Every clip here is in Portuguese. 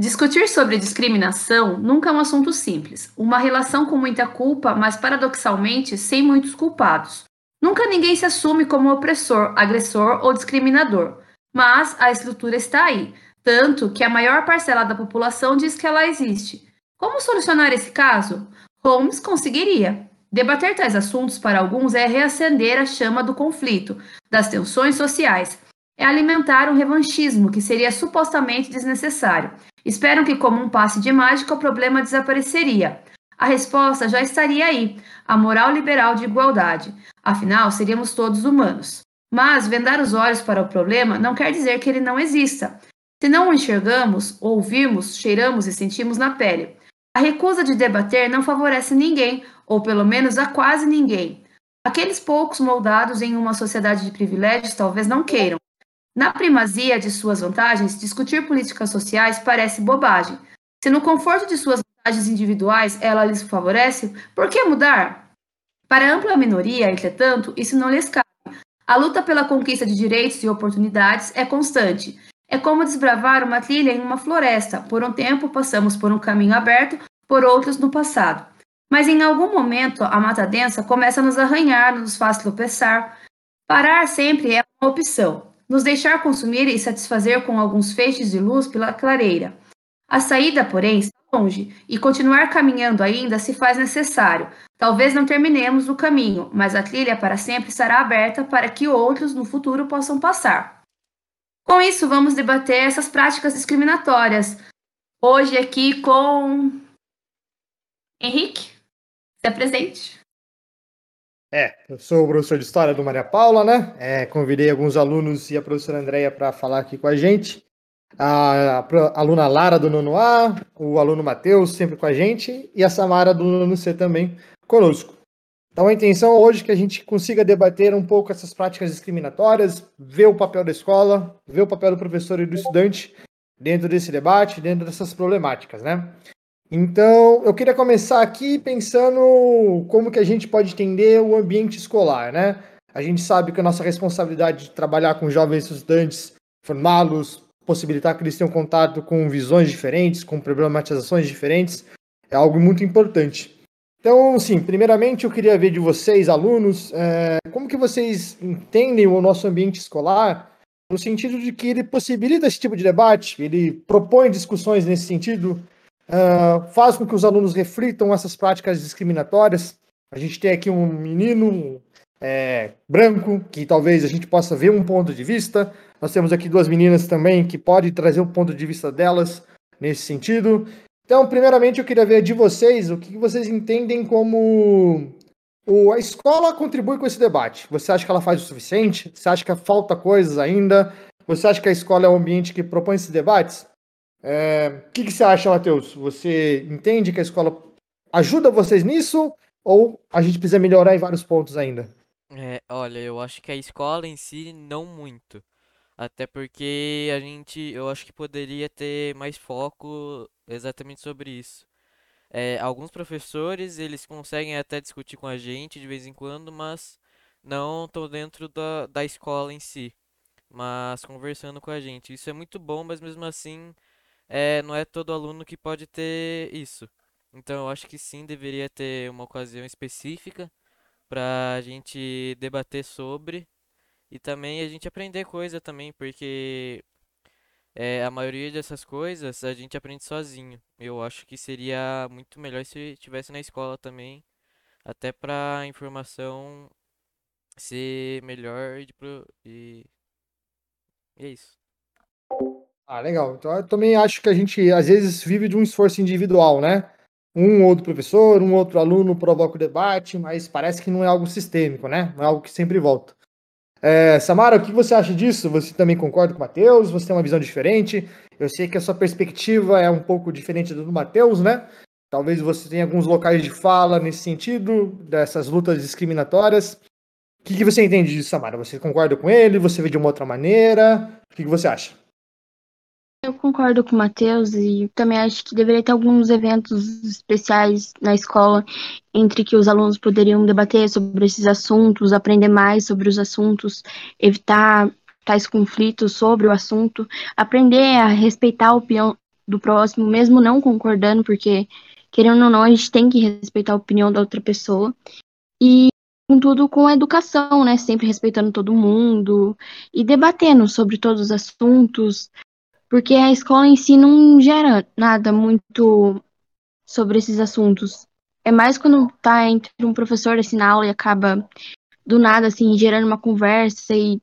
Discutir sobre discriminação nunca é um assunto simples. Uma relação com muita culpa, mas paradoxalmente sem muitos culpados. Nunca ninguém se assume como opressor, agressor ou discriminador. Mas a estrutura está aí, tanto que a maior parcela da população diz que ela existe. Como solucionar esse caso? Holmes conseguiria. Debater tais assuntos para alguns é reacender a chama do conflito, das tensões sociais. É alimentar um revanchismo que seria supostamente desnecessário. Esperam que, como um passe de mágica, o problema desapareceria. A resposta já estaria aí: a moral liberal de igualdade. Afinal, seríamos todos humanos. Mas vendar os olhos para o problema não quer dizer que ele não exista. Se não o enxergamos, ouvimos, cheiramos e sentimos na pele. A recusa de debater não favorece ninguém, ou pelo menos a quase ninguém. Aqueles poucos moldados em uma sociedade de privilégios talvez não queiram. Na primazia de suas vantagens, discutir políticas sociais parece bobagem. Se no conforto de suas vantagens individuais ela lhes favorece, por que mudar? Para ampla minoria, entretanto, isso não lhes cabe. A luta pela conquista de direitos e oportunidades é constante. É como desbravar uma trilha em uma floresta. Por um tempo passamos por um caminho aberto, por outros no passado. Mas em algum momento a mata densa começa a nos arranhar, nos faz tropeçar. Parar sempre é uma opção nos deixar consumir e satisfazer com alguns feixes de luz pela clareira. A saída, porém, está longe, e continuar caminhando ainda se faz necessário. Talvez não terminemos o caminho, mas a trilha para sempre estará aberta para que outros no futuro possam passar. Com isso, vamos debater essas práticas discriminatórias. Hoje aqui com Henrique, se apresente. É, eu sou o professor de História do Maria Paula, né? É, convidei alguns alunos e a professora Andréia para falar aqui com a gente. A, a, aluna Lara do nono A, o aluno Matheus sempre com a gente e a Samara do nono C também conosco. Então a intenção hoje é que a gente consiga debater um pouco essas práticas discriminatórias, ver o papel da escola, ver o papel do professor e do estudante dentro desse debate, dentro dessas problemáticas, né? Então, eu queria começar aqui pensando como que a gente pode entender o ambiente escolar, né? A gente sabe que a nossa responsabilidade de trabalhar com jovens estudantes, formá-los, possibilitar que eles tenham contato com visões diferentes, com problematizações diferentes, é algo muito importante. Então, sim, primeiramente eu queria ver de vocês, alunos, é, como que vocês entendem o nosso ambiente escolar, no sentido de que ele possibilita esse tipo de debate, ele propõe discussões nesse sentido, uh, faz com que os alunos reflitam essas práticas discriminatórias. A gente tem aqui um menino é, branco, que talvez a gente possa ver um ponto de vista. Nós temos aqui duas meninas também que podem trazer um ponto de vista delas nesse sentido. Então, primeiramente, eu queria ver de vocês o que vocês entendem como o, a escola contribui com esse debate. Você acha que ela faz o suficiente? Você acha que falta coisas ainda? Você acha que a escola é um ambiente que propõe esses debates? É, o que, que, você acha, Matheus? Você entende que a escola ajuda vocês nisso? Ou a gente precisa melhorar em vários pontos ainda? É, olha, eu acho que a escola em si não muito. Até porque a gente, eu acho que poderia ter mais foco exatamente sobre isso. É, alguns professores, eles conseguem até discutir com a gente de vez em quando, mas não estão dentro da, da escola em si. Mas conversando com a gente. Isso é muito bom, mas mesmo assim é, não é todo aluno que pode ter isso. Então eu acho que sim, deveria ter uma ocasião específica para a gente debater sobre e também a gente aprender coisa também, porque é, a maioria dessas coisas a gente aprende sozinho. Eu acho que seria muito melhor se estivesse na escola também, até para a informação ser melhor e, e, e é isso. Ah, legal. Então eu também acho que a gente às vezes vive de um esforço individual, né? Um outro professor, um outro aluno provoca o debate, mas parece que não é algo sistêmico, né? Não é algo que sempre volta. É, Samara, o que você acha disso? Você também concorda com o Matheus? Você tem uma visão diferente? Eu sei que a sua perspectiva é um pouco diferente do Matheus, né? Talvez você tenha alguns locais de fala nesse sentido, dessas lutas discriminatórias. O que, que você entende disso, Samara? Você concorda com ele? Você vê de uma outra maneira? O que, que você acha? Eu concordo com o Matheus e também acho que deveria ter alguns eventos especiais na escola entre que os alunos poderiam debater sobre esses assuntos, aprender mais sobre os assuntos, evitar tais conflitos sobre o assunto, aprender a respeitar a opinião do próximo, mesmo não concordando, porque, querendo ou não, a gente tem que respeitar a opinião da outra pessoa. E, contudo, com a educação, né? Sempre respeitando todo mundo e debatendo sobre todos os assuntos, porque a escola em si não gera nada muito sobre esses assuntos. É mais quando tá entre um professor assim na aula e acaba do nada, assim, gerando uma conversa e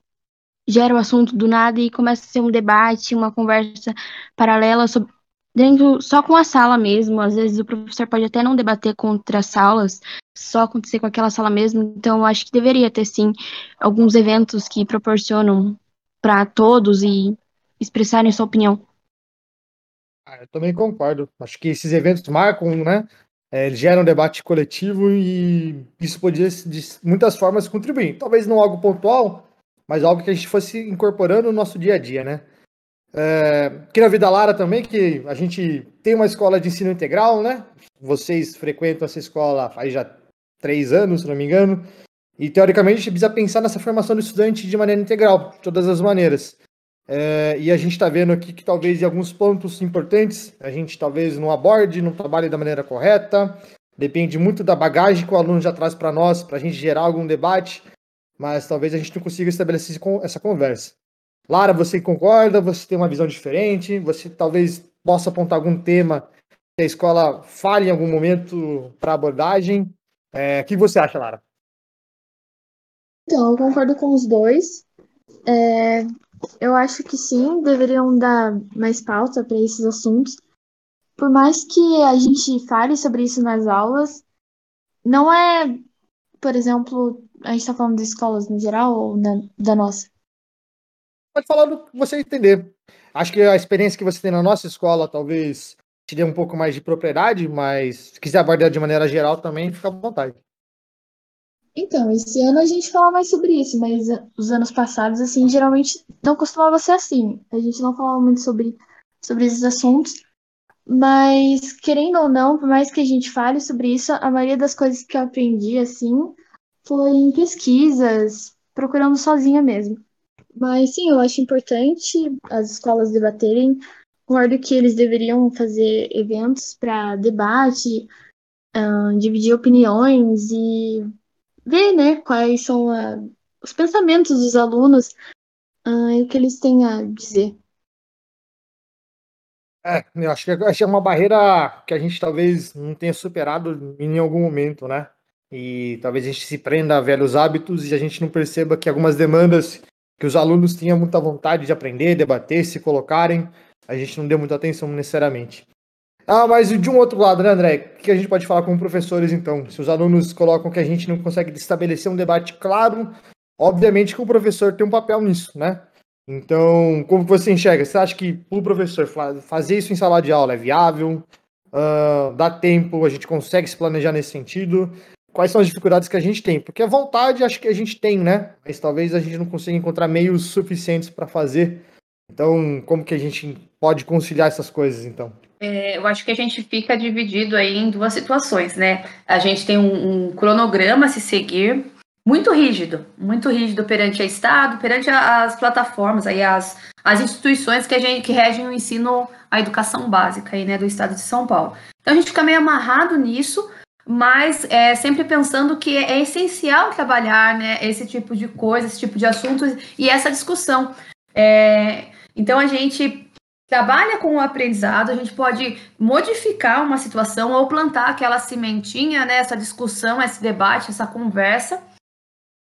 gera o assunto do nada e começa a ser um debate, uma conversa paralela sobre, dentro só com a sala mesmo. Às vezes o professor pode até não debater contra as salas, só acontecer com aquela sala mesmo. Então, acho que deveria ter sim alguns eventos que proporcionam para todos e expressarem sua opinião. Ah, eu também concordo. Acho que esses eventos marcam, né? É, geram um debate coletivo e isso podia, de muitas formas, contribuir. Talvez não algo pontual, mas algo que a gente fosse incorporando no nosso dia a dia, né? É, aqui na Vida Lara também, que a gente tem uma escola de ensino integral, né? Vocês frequentam essa escola faz já três anos, se não me engano. E, teoricamente, a gente precisa pensar nessa formação do estudante de maneira integral, de todas as maneiras. É, e a gente está vendo aqui que talvez em alguns pontos importantes a gente talvez não aborde, não trabalhe da maneira correta. Depende muito da bagagem que o aluno já traz para nós, para a gente gerar algum debate, mas talvez a gente não consiga estabelecer essa conversa. Lara, você concorda? Você tem uma visão diferente? Você talvez possa apontar algum tema que a escola fale em algum momento para abordagem? É, o que você acha, Lara? Então, eu concordo com os dois. É, eu acho que sim, deveriam dar mais pauta para esses assuntos. Por mais que a gente fale sobre isso nas aulas, não é, por exemplo, a gente está falando de escolas no geral ou na, da nossa? Pode falar do que você entender. Acho que a experiência que você tem na nossa escola talvez te dê um pouco mais de propriedade, mas se quiser abordar de maneira geral também, fica à vontade. Então, esse ano a gente fala mais sobre isso, mas os anos passados, assim, geralmente não costumava ser assim. A gente não falava muito sobre, sobre esses assuntos. Mas, querendo ou não, por mais que a gente fale sobre isso, a maioria das coisas que eu aprendi, assim, foi em pesquisas, procurando sozinha mesmo. Mas, sim, eu acho importante as escolas debaterem. Concordo que eles deveriam fazer eventos para debate, dividir opiniões e ver, né, quais são a, os pensamentos dos alunos uh, e o que eles têm a dizer. É, eu acho que, é uma barreira que a gente talvez não tenha superado em algum momento, né? E talvez a gente se prenda a velhos hábitos e a gente não perceba que algumas demandas que os alunos tinham muita vontade de aprender, debater, se colocarem, a gente não deu muita atenção necessariamente. Ah, mas de um outro lado, né, André? O que a gente pode falar com professores, então? Se os alunos colocam que a gente não consegue estabelecer um debate claro, obviamente que o professor tem um papel nisso, né? Então, como você enxerga? Você acha que o professor fazer isso em sala de aula é viável? Uh, dá tempo? A gente consegue se planejar nesse sentido? Quais são as dificuldades que a gente tem? Porque a vontade acho que a gente tem, né? Mas talvez a gente não consiga encontrar meios suficientes para fazer. Então, como que a gente pode conciliar essas coisas, então? É, eu acho que a gente fica dividido aí em duas situações, né? A gente tem um, um cronograma a se seguir muito rígido, muito rígido perante o Estado, perante as plataformas, aí as, as instituições que, a gente, que regem o ensino, a educação básica aí, né, do Estado de São Paulo. Então a gente fica meio amarrado nisso, mas é, sempre pensando que é essencial trabalhar né, esse tipo de coisa, esse tipo de assuntos e essa discussão. É, então a gente trabalha com o aprendizado, a gente pode modificar uma situação ou plantar aquela sementinha, né, essa discussão, esse debate, essa conversa.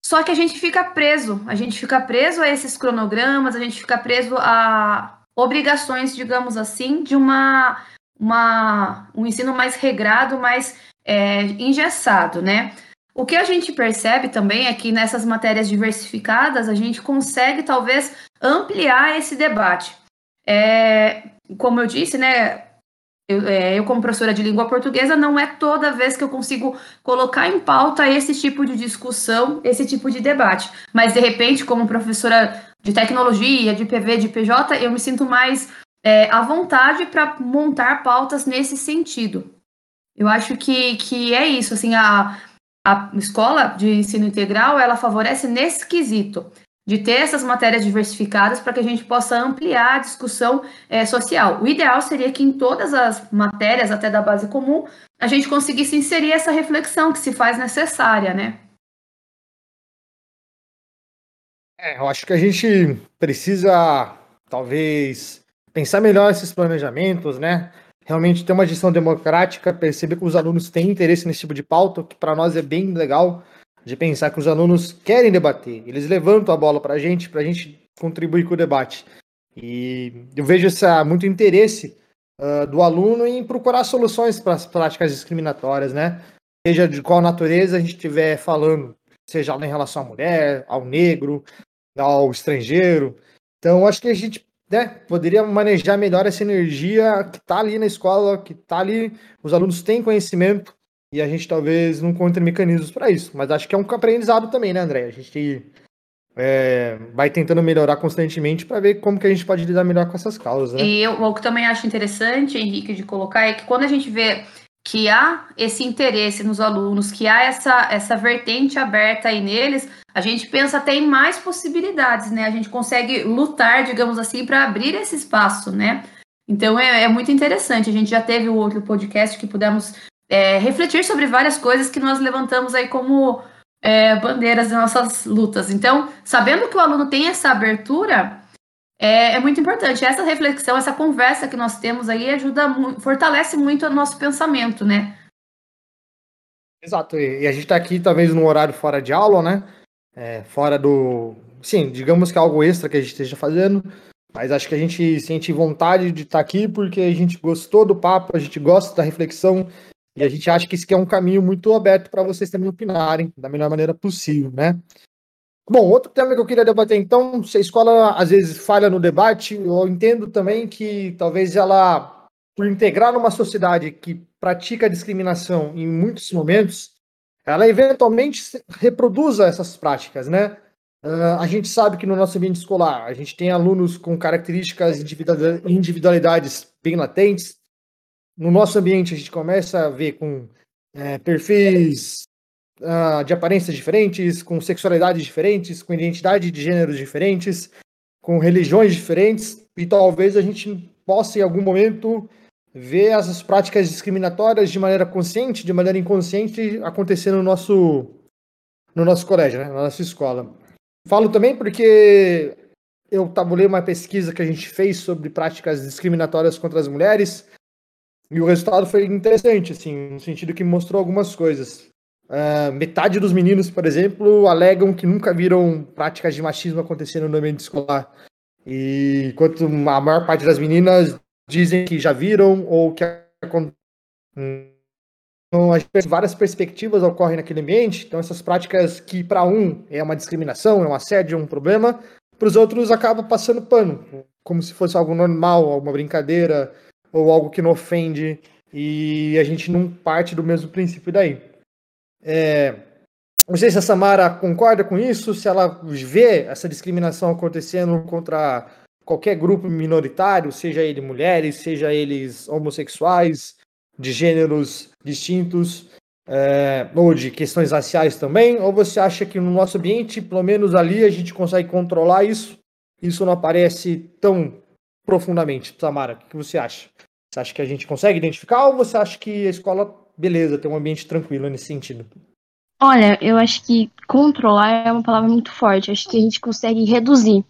Só que a gente fica preso, a gente fica preso a esses cronogramas, a gente fica preso a obrigações, digamos assim, de uma, uma um ensino mais regrado, mais é, engessado, né? O que a gente percebe também é que nessas matérias diversificadas a gente consegue talvez ampliar esse debate. É, como eu disse, né, eu, é, eu, como professora de língua portuguesa, não é toda vez que eu consigo colocar em pauta esse tipo de discussão, esse tipo de debate. Mas, de repente, como professora de tecnologia, de PV, de PJ, eu me sinto mais é, à vontade para montar pautas nesse sentido. Eu acho que, que é isso, assim, a, a escola de ensino integral, ela favorece nesse quesito, de ter essas matérias diversificadas para que a gente possa ampliar a discussão é, social. O ideal seria que em todas as matérias, até da base comum, a gente conseguisse inserir essa reflexão que se faz necessária, né? É, eu acho que a gente precisa, talvez, pensar melhor esses planejamentos, né? Realmente ter uma gestão democrática, perceber que os alunos têm interesse nesse tipo de pauta, que para nós é bem legal de pensar que os alunos querem debater, eles levantam a bola para a gente, para a gente contribuir com o debate. E eu vejo essa, muito interesse uh, do aluno em procurar soluções para as práticas discriminatórias, né? Seja de qual natureza a gente estiver falando, seja em relação à mulher, ao negro, ao estrangeiro. Então, acho que a gente né, poderia manejar melhor essa energia que está ali na escola, que está ali, os alunos têm conhecimento, e a gente talvez não encontre mecanismos para isso. Mas acho que é um aprendizado também, né, André? A gente é, vai tentando melhorar constantemente para ver como que a gente pode lidar melhor com essas causas. Né? E eu, o que também acho interessante, Henrique, de colocar é que quando a gente vê que há esse interesse nos alunos, que há essa, essa vertente aberta aí neles, a gente pensa até em mais possibilidades, né? A gente consegue lutar, digamos assim, para abrir esse espaço, né? Então é, é, muito interessante. A gente já teve o outro podcast que pudemos é, refletir sobre várias coisas que nós levantamos aí como é, bandeiras de nossas lutas. Então, sabendo que o aluno tem essa abertura, é, é, muito importante. Essa reflexão, essa conversa que nós temos aí ajuda, fortalece muito o nosso pensamento, né? Exato. E a gente está aqui talvez num horário fora de aula, né? É, fora do. Sim, digamos que é algo extra que a gente esteja fazendo. Mas acho que a gente sente vontade de estar tá aqui porque a gente gostou do papo, a gente gosta da reflexão e a gente acha que isso é um caminho muito aberto para vocês também opinarem da melhor maneira possível, né? Bom, outro tema que eu queria debater então, se a escola às vezes falha no debate, eu entendo também que talvez ela, por integrar numa sociedade que pratica discriminação em muitos momentos, ela eventualmente reproduza essas práticas, né? Uh, a gente sabe que no nosso ambiente escolar a gente tem alunos com características individualidades bem latentes, no nosso ambiente a gente começa a ver com é, perfis uh, de aparências diferentes, com sexualidades diferentes, com identidade de gêneros diferentes, com religiões diferentes, e talvez a gente possa em algum momento ver essas práticas discriminatórias de maneira consciente, de maneira inconsciente acontecendo no nosso no nosso colégio, né, na nossa escola. Falo também porque eu tabulei uma pesquisa que a gente fez sobre práticas discriminatórias contra as mulheres e o resultado foi interessante, assim, no sentido que mostrou algumas coisas. Uh, metade dos meninos, por exemplo, alegam que nunca viram práticas de machismo acontecendo no ambiente escolar. E enquanto a maior parte das meninas dizem que já viram ou que então, várias perspectivas ocorrem naquele ambiente. Então, essas práticas que para um é uma discriminação, é um assédio, é um problema, para os outros acaba passando pano, como se fosse algo normal, alguma brincadeira, ou algo que não ofende e a gente não parte do mesmo princípio daí. É, não sei se a Samara concorda com isso, se ela vê essa discriminação acontecendo contra qualquer grupo minoritário, seja ele mulheres, seja eles homossexuais, de gêneros distintos, é, ou de questões raciais também, ou você acha que no nosso ambiente, pelo menos ali, a gente consegue controlar isso? Isso não aparece tão profundamente, Samara? O que você acha? Você acha que a gente consegue identificar ou você acha que a escola, beleza, tem um ambiente tranquilo nesse sentido? Olha, eu acho que controlar é uma palavra muito forte. Acho que a gente consegue reduzir.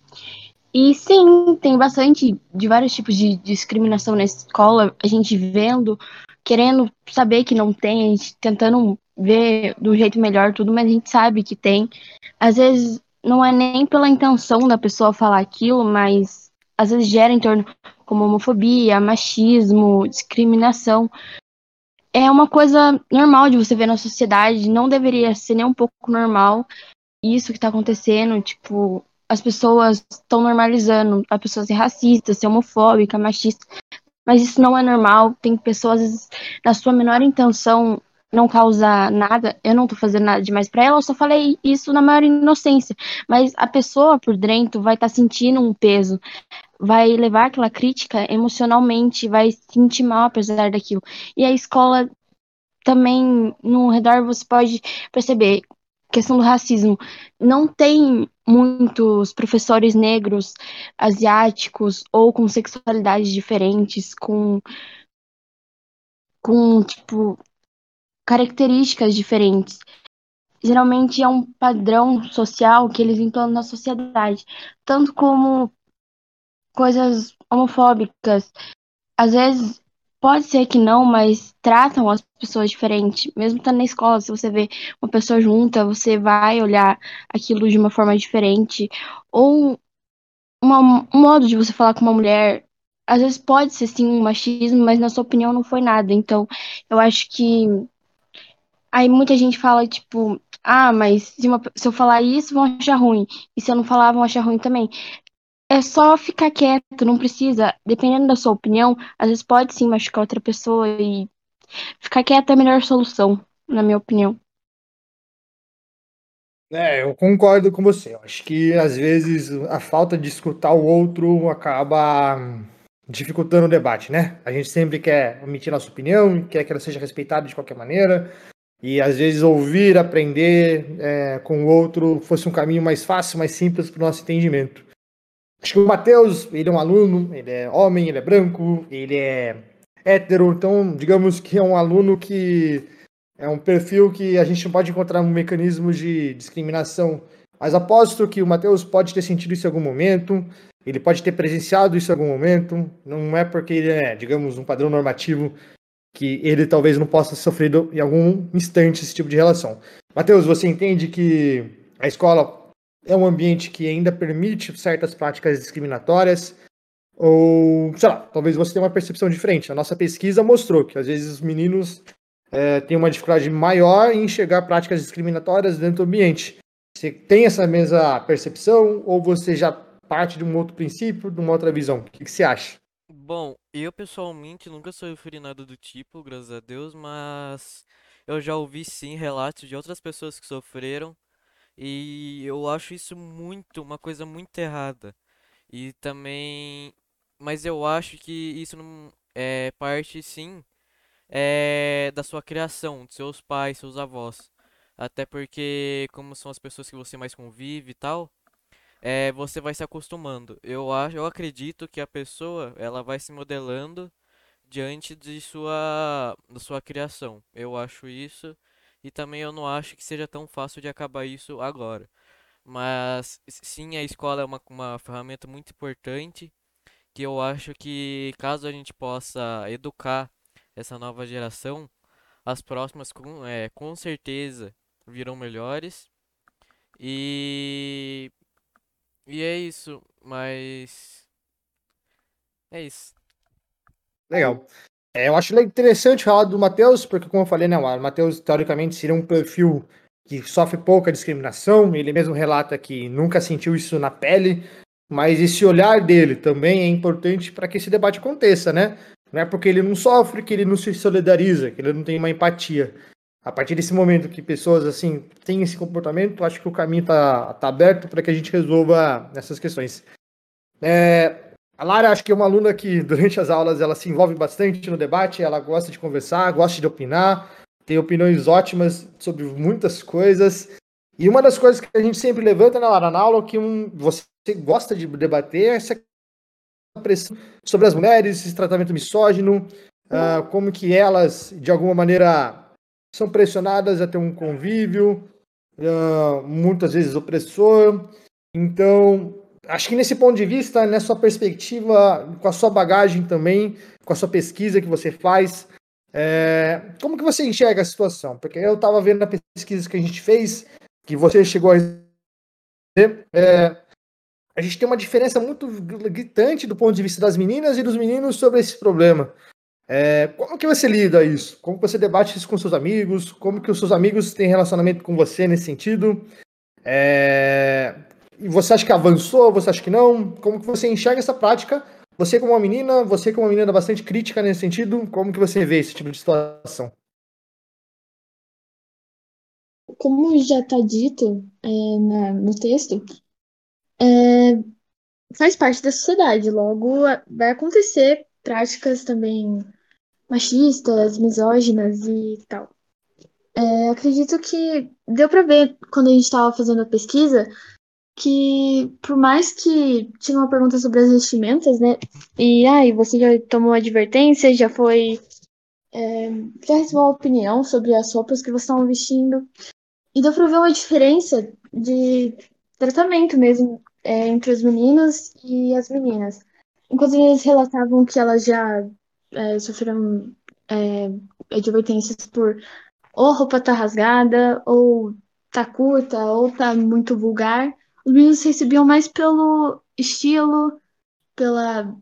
E sim, tem bastante de vários tipos de discriminação na escola, a gente vendo, querendo saber que não tem, a gente tentando ver do jeito melhor tudo, mas a gente sabe que tem. Às vezes não é nem pela intenção da pessoa falar aquilo, mas às vezes gera em torno como homofobia, machismo, discriminação. É uma coisa normal de você ver na sociedade, não deveria ser nem um pouco normal isso que está acontecendo, tipo, as pessoas estão normalizando a pessoa ser racista, ser homofóbica, machista, mas isso não é normal. Tem pessoas, na sua menor intenção, não causar nada, eu não tô fazendo nada demais para ela, eu só falei isso na maior inocência. Mas a pessoa por dentro vai estar tá sentindo um peso vai levar aquela crítica emocionalmente, vai se sentir mal apesar daquilo. E a escola também, no redor, você pode perceber questão do racismo. Não tem muitos professores negros, asiáticos ou com sexualidades diferentes, com com tipo características diferentes. Geralmente é um padrão social que eles implantam na sociedade, tanto como coisas homofóbicas. Às vezes pode ser que não, mas tratam as pessoas diferente. Mesmo estando na escola, se você vê uma pessoa junta, você vai olhar aquilo de uma forma diferente. Ou uma, um modo de você falar com uma mulher. Às vezes pode ser sim um machismo, mas na sua opinião não foi nada. Então, eu acho que. Aí muita gente fala, tipo, ah, mas se, uma, se eu falar isso, vão achar ruim. E se eu não falar, vão achar ruim também. É só ficar quieto, não precisa. Dependendo da sua opinião, às vezes pode sim machucar outra pessoa e ficar quieto é a melhor solução, na minha opinião. É, eu concordo com você. Eu acho que às vezes a falta de escutar o outro acaba dificultando o debate, né? A gente sempre quer emitir nossa opinião, quer que ela seja respeitada de qualquer maneira, e às vezes ouvir, aprender é, com o outro fosse um caminho mais fácil, mais simples para o nosso entendimento. Acho que o Matheus, ele é um aluno, ele é homem, ele é branco, ele é hétero, então digamos que é um aluno que é um perfil que a gente não pode encontrar um mecanismo de discriminação. Mas aposto que o Matheus pode ter sentido isso em algum momento, ele pode ter presenciado isso em algum momento. Não é porque ele é, digamos, um padrão normativo que ele talvez não possa sofrer em algum instante esse tipo de relação. Matheus, você entende que a escola é um ambiente que ainda permite certas práticas discriminatórias? Ou, sei lá, talvez você tenha uma percepção diferente. A nossa pesquisa mostrou que às vezes os meninos é, tem uma dificuldade maior em enxergar práticas discriminatórias dentro do ambiente. Você tem essa mesma percepção ou você já parte de um outro princípio, de uma outra visão? O que, que você acha? Bom, eu pessoalmente nunca sofri nada do tipo, graças a Deus, mas eu já ouvi sim relatos de outras pessoas que sofreram e eu acho isso muito, uma coisa muito errada. E também, mas eu acho que isso não é parte sim é, da sua criação, de seus pais, seus avós. Até porque, como são as pessoas que você mais convive e tal, é, você vai se acostumando. Eu acho, eu acredito que a pessoa ela vai se modelando diante de sua, da sua criação. Eu acho isso e também eu não acho que seja tão fácil de acabar isso agora. Mas sim, a escola é uma, uma ferramenta muito importante que eu acho que caso a gente possa educar essa nova geração, as próximas com, é, com certeza virão melhores. E. E é isso, mas. É isso. Legal. É, eu acho interessante falar do Matheus, porque, como eu falei, né, o Matheus, teoricamente, seria um perfil que sofre pouca discriminação. Ele mesmo relata que nunca sentiu isso na pele, mas esse olhar dele também é importante para que esse debate aconteça, né? Não é porque ele não sofre que ele não se solidariza, que ele não tem uma empatia. A partir desse momento que pessoas assim têm esse comportamento, acho que o caminho está tá aberto para que a gente resolva essas questões. É, a Lara, acho que é uma aluna que durante as aulas ela se envolve bastante no debate, ela gosta de conversar, gosta de opinar, tem opiniões ótimas sobre muitas coisas. E uma das coisas que a gente sempre levanta, né, Lara, na aula, é que um, você gosta de debater, é essa pressão sobre as mulheres, esse tratamento misógino, uh, como que elas, de alguma maneira, são pressionadas a ter um convívio, uh, muitas vezes opressor. Então, acho que nesse ponto de vista, nessa sua perspectiva, com a sua bagagem também, com a sua pesquisa que você faz, é, como que você enxerga a situação? Porque eu estava vendo na pesquisa que a gente fez, que você chegou a é, a gente tem uma diferença muito gritante do ponto de vista das meninas e dos meninos sobre esse problema. É, como que você lida isso? Como você debate isso com seus amigos? Como que os seus amigos têm relacionamento com você nesse sentido? É, você acha que avançou? Você acha que não? Como que você enxerga essa prática? Você como uma menina, você como uma menina bastante crítica nesse sentido, como que você vê esse tipo de situação? Como já está dito é, na, no texto, é, faz parte da sociedade. Logo, vai acontecer práticas também machistas, misóginas e tal. É, acredito que deu para ver quando a gente estava fazendo a pesquisa que por mais que tinha uma pergunta sobre as vestimentas, né? E aí, você já tomou advertência, já foi. É, já recebeu uma opinião sobre as roupas que você estava vestindo. E deu pra ver uma diferença de tratamento mesmo é, entre os meninos e as meninas. Enquanto eles relatavam que elas já é, sofreram é, advertências por ou a roupa tá rasgada, ou tá curta, ou tá muito vulgar os meninos recebiam mais pelo estilo, pela,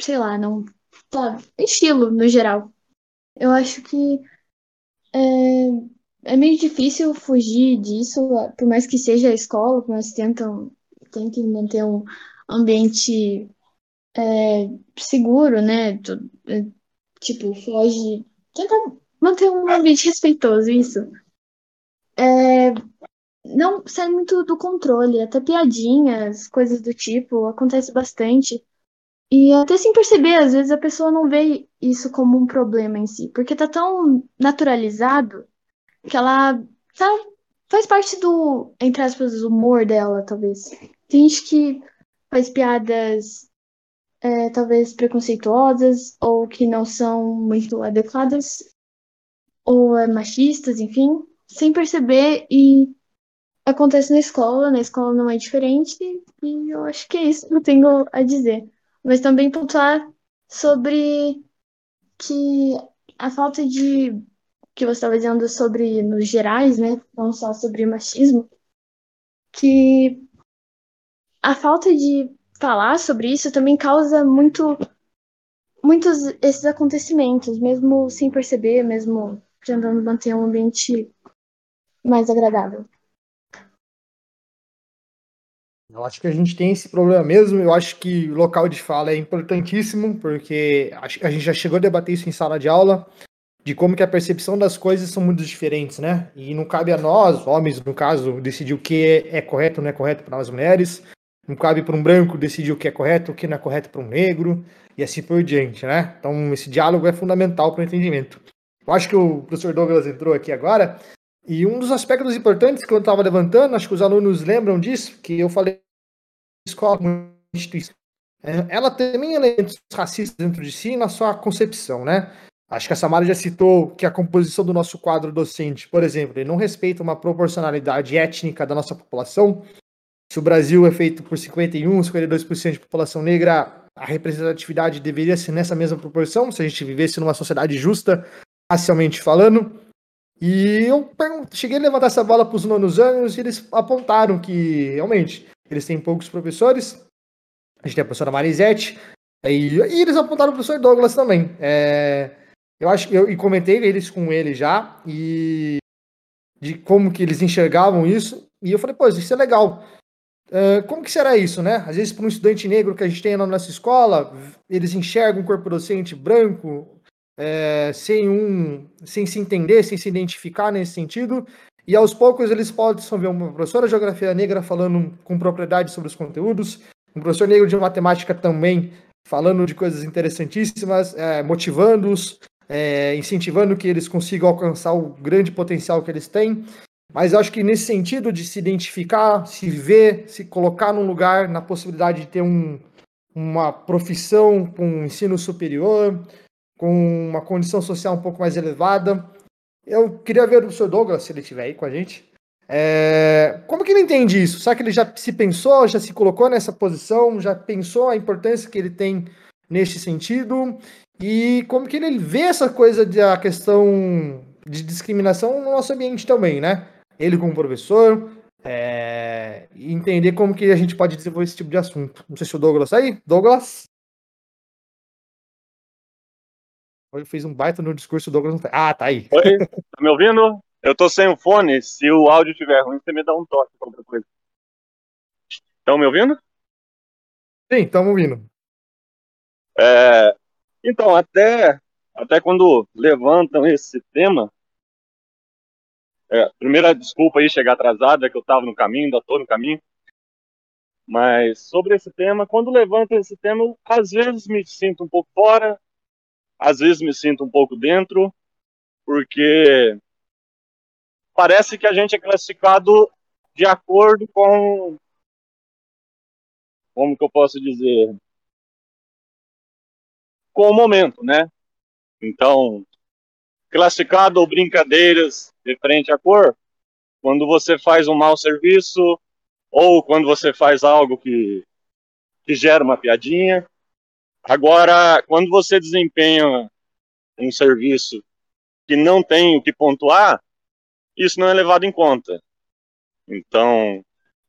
sei lá, não, tá, estilo no geral. Eu acho que é, é meio difícil fugir disso, por mais que seja a escola, por mais que tentam, tentem manter um ambiente é, seguro, né? É, tipo, foge. Tenta manter um ambiente respeitoso, isso. É, não sai muito do controle, até piadinhas, coisas do tipo, acontece bastante. E até sem perceber, às vezes a pessoa não vê isso como um problema em si, porque tá tão naturalizado que ela tá, faz parte do, entre aspas, humor dela, talvez. Tem gente que faz piadas é, talvez preconceituosas ou que não são muito adequadas ou é machistas, enfim, sem perceber e acontece na escola, na escola não é diferente, e eu acho que é isso que eu tenho a dizer. Mas também pontuar sobre que a falta de que você estava dizendo sobre nos gerais, né, não só sobre machismo, que a falta de falar sobre isso também causa muito muitos esses acontecimentos, mesmo sem perceber, mesmo tentando manter um ambiente mais agradável. Eu acho que a gente tem esse problema mesmo. Eu acho que o local de fala é importantíssimo, porque a gente já chegou a debater isso em sala de aula, de como que a percepção das coisas são muito diferentes, né? E não cabe a nós, homens, no caso, decidir o que é correto ou não é correto para nós mulheres. Não cabe para um branco decidir o que é correto, o que não é correto para um negro, e assim por diante, né? Então, esse diálogo é fundamental para o entendimento. Eu acho que o professor Douglas entrou aqui agora, e um dos aspectos importantes que eu estava levantando, acho que os alunos lembram disso, que eu falei escola instituição. É, ela tem elementos racistas dentro de si na sua concepção, né? Acho que a Samara já citou que a composição do nosso quadro docente, por exemplo, ele não respeita uma proporcionalidade étnica da nossa população. Se o Brasil é feito por 51, 52% de população negra, a representatividade deveria ser nessa mesma proporção, se a gente vivesse numa sociedade justa, racialmente falando. E eu cheguei a levantar essa bola para os nonos anos e eles apontaram que, realmente, eles têm poucos professores. A gente tem a professora Marisete. E, e eles apontaram o professor Douglas também. É, eu acho eu e comentei eles com ele já. E de como que eles enxergavam isso. E eu falei, pô, isso é legal. Uh, como que será isso, né? Às vezes, para um estudante negro que a gente tem na nossa escola, eles enxergam um corpo docente branco, é, sem um, sem se entender, sem se identificar nesse sentido. E aos poucos eles possam ver uma professora de geografia negra falando com propriedade sobre os conteúdos, um professor negro de matemática também falando de coisas interessantíssimas, é, motivando-os, é, incentivando que eles consigam alcançar o grande potencial que eles têm. Mas eu acho que nesse sentido de se identificar, se ver, se colocar num lugar, na possibilidade de ter um, uma profissão com ensino superior, com uma condição social um pouco mais elevada. Eu queria ver o Sr. Douglas, se ele estiver aí com a gente. É... Como que ele entende isso? Será que ele já se pensou, já se colocou nessa posição, já pensou a importância que ele tem neste sentido? E como que ele vê essa coisa da questão de discriminação no nosso ambiente também, né? Ele como professor, é... entender como que a gente pode desenvolver esse tipo de assunto. Não sei se o Douglas tá aí. Douglas? Hoje fez um baita no discurso, o Douglas. Ah, tá aí. Oi, tá me ouvindo? Eu tô sem o fone. Se o áudio estiver ruim, você me dá um toque, qualquer coisa. Estão me ouvindo? Sim, estamos ouvindo. É, então, até, até quando levantam esse tema, é, primeira desculpa aí chegar atrasado, é que eu estava no caminho, ainda estou no caminho. Mas sobre esse tema, quando levantam esse tema, eu, às vezes me sinto um pouco fora, às vezes me sinto um pouco dentro, porque parece que a gente é classificado de acordo com. Como que eu posso dizer? Com o momento, né? Então, classificado ou brincadeiras referente à cor, quando você faz um mau serviço ou quando você faz algo que, que gera uma piadinha. Agora, quando você desempenha um serviço que não tem o que pontuar, isso não é levado em conta. Então,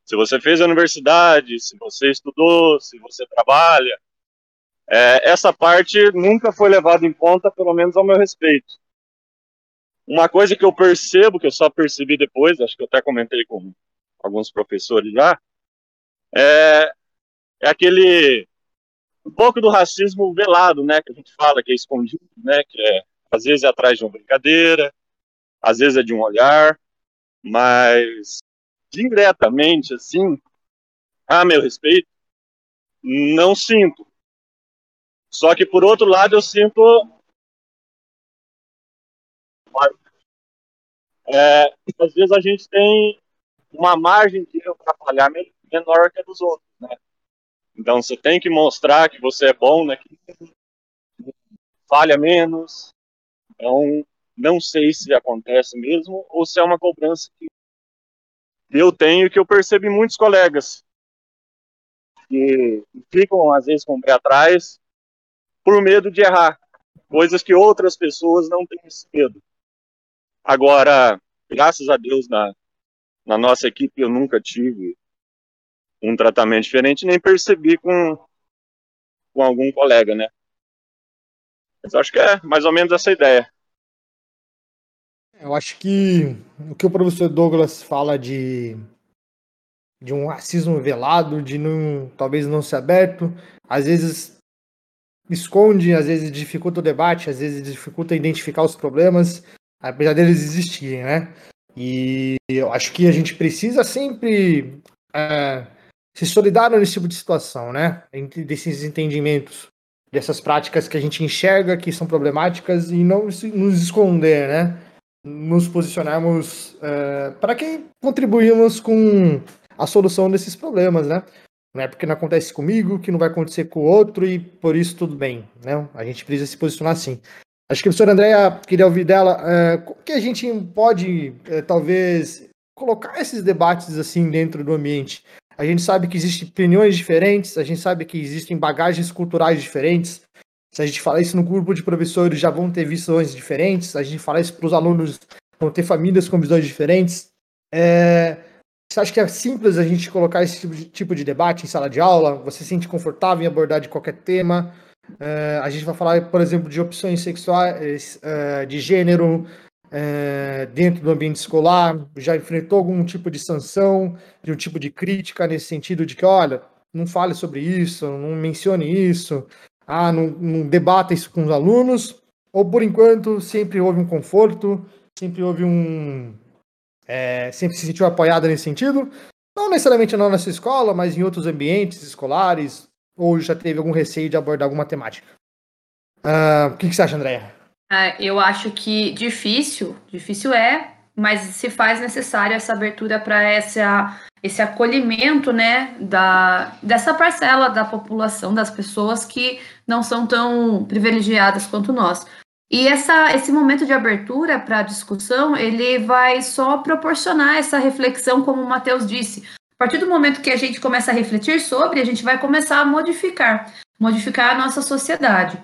se você fez a universidade, se você estudou, se você trabalha, é, essa parte nunca foi levada em conta, pelo menos ao meu respeito. Uma coisa que eu percebo, que eu só percebi depois, acho que eu até comentei com alguns professores já, é, é aquele um pouco do racismo velado, né, que a gente fala que é escondido, né, que é às vezes é atrás de uma brincadeira, às vezes é de um olhar, mas diretamente assim, a meu respeito, não sinto. Só que por outro lado eu sinto é, às vezes a gente tem uma margem de atrapalhar menor que a dos outros, né? Então você tem que mostrar que você é bom naquilo, falha menos. Então não sei se acontece mesmo ou se é uma cobrança que eu tenho que eu percebi muitos colegas que ficam às vezes com o pé atrás por medo de errar, coisas que outras pessoas não têm esse medo. Agora, graças a Deus na na nossa equipe eu nunca tive um tratamento diferente, nem percebi com, com algum colega, né? Mas acho que é mais ou menos essa ideia. Eu acho que o que o professor Douglas fala de, de um racismo velado, de não, talvez não ser aberto, às vezes esconde, às vezes dificulta o debate, às vezes dificulta identificar os problemas, apesar deles existirem, né? E eu acho que a gente precisa sempre é, se solidarizar nesse tipo de situação, né? Desses entendimentos, dessas práticas que a gente enxerga que são problemáticas e não nos esconder, né? Nos posicionarmos é, para que contribuímos com a solução desses problemas, né? Não é porque não acontece comigo que não vai acontecer com o outro e por isso tudo bem, né? A gente precisa se posicionar assim. Acho que a professora Andréa queria ouvir dela é, como que a gente pode, é, talvez, colocar esses debates assim dentro do ambiente. A gente sabe que existem opiniões diferentes, a gente sabe que existem bagagens culturais diferentes. Se a gente falar isso no grupo de professores, já vão ter visões diferentes. Se a gente falar isso para os alunos, vão ter famílias com visões diferentes. É, você acha que é simples a gente colocar esse tipo de, tipo de debate em sala de aula? Você se sente confortável em abordar de qualquer tema? Uh, a gente vai falar, por exemplo, de opções sexuais, uh, de gênero, uh, dentro do ambiente escolar. Já enfrentou algum tipo de sanção, de um tipo de crítica nesse sentido de que, olha, não fale sobre isso, não mencione isso, ah, não, não debata isso com os alunos, ou por enquanto sempre houve um conforto, sempre houve um. É, sempre se sentiu apoiada nesse sentido, não necessariamente na nossa escola, mas em outros ambientes escolares, ou já teve algum receio de abordar alguma temática? Uh, o que, que você acha, Andréia? Uh, eu acho que difícil, difícil é, mas se faz necessário essa abertura para esse acolhimento, né, da, dessa parcela da população, das pessoas que não são tão privilegiadas quanto nós. E essa, esse momento de abertura para a discussão, ele vai só proporcionar essa reflexão, como o Matheus disse, a partir do momento que a gente começa a refletir sobre, a gente vai começar a modificar, modificar a nossa sociedade.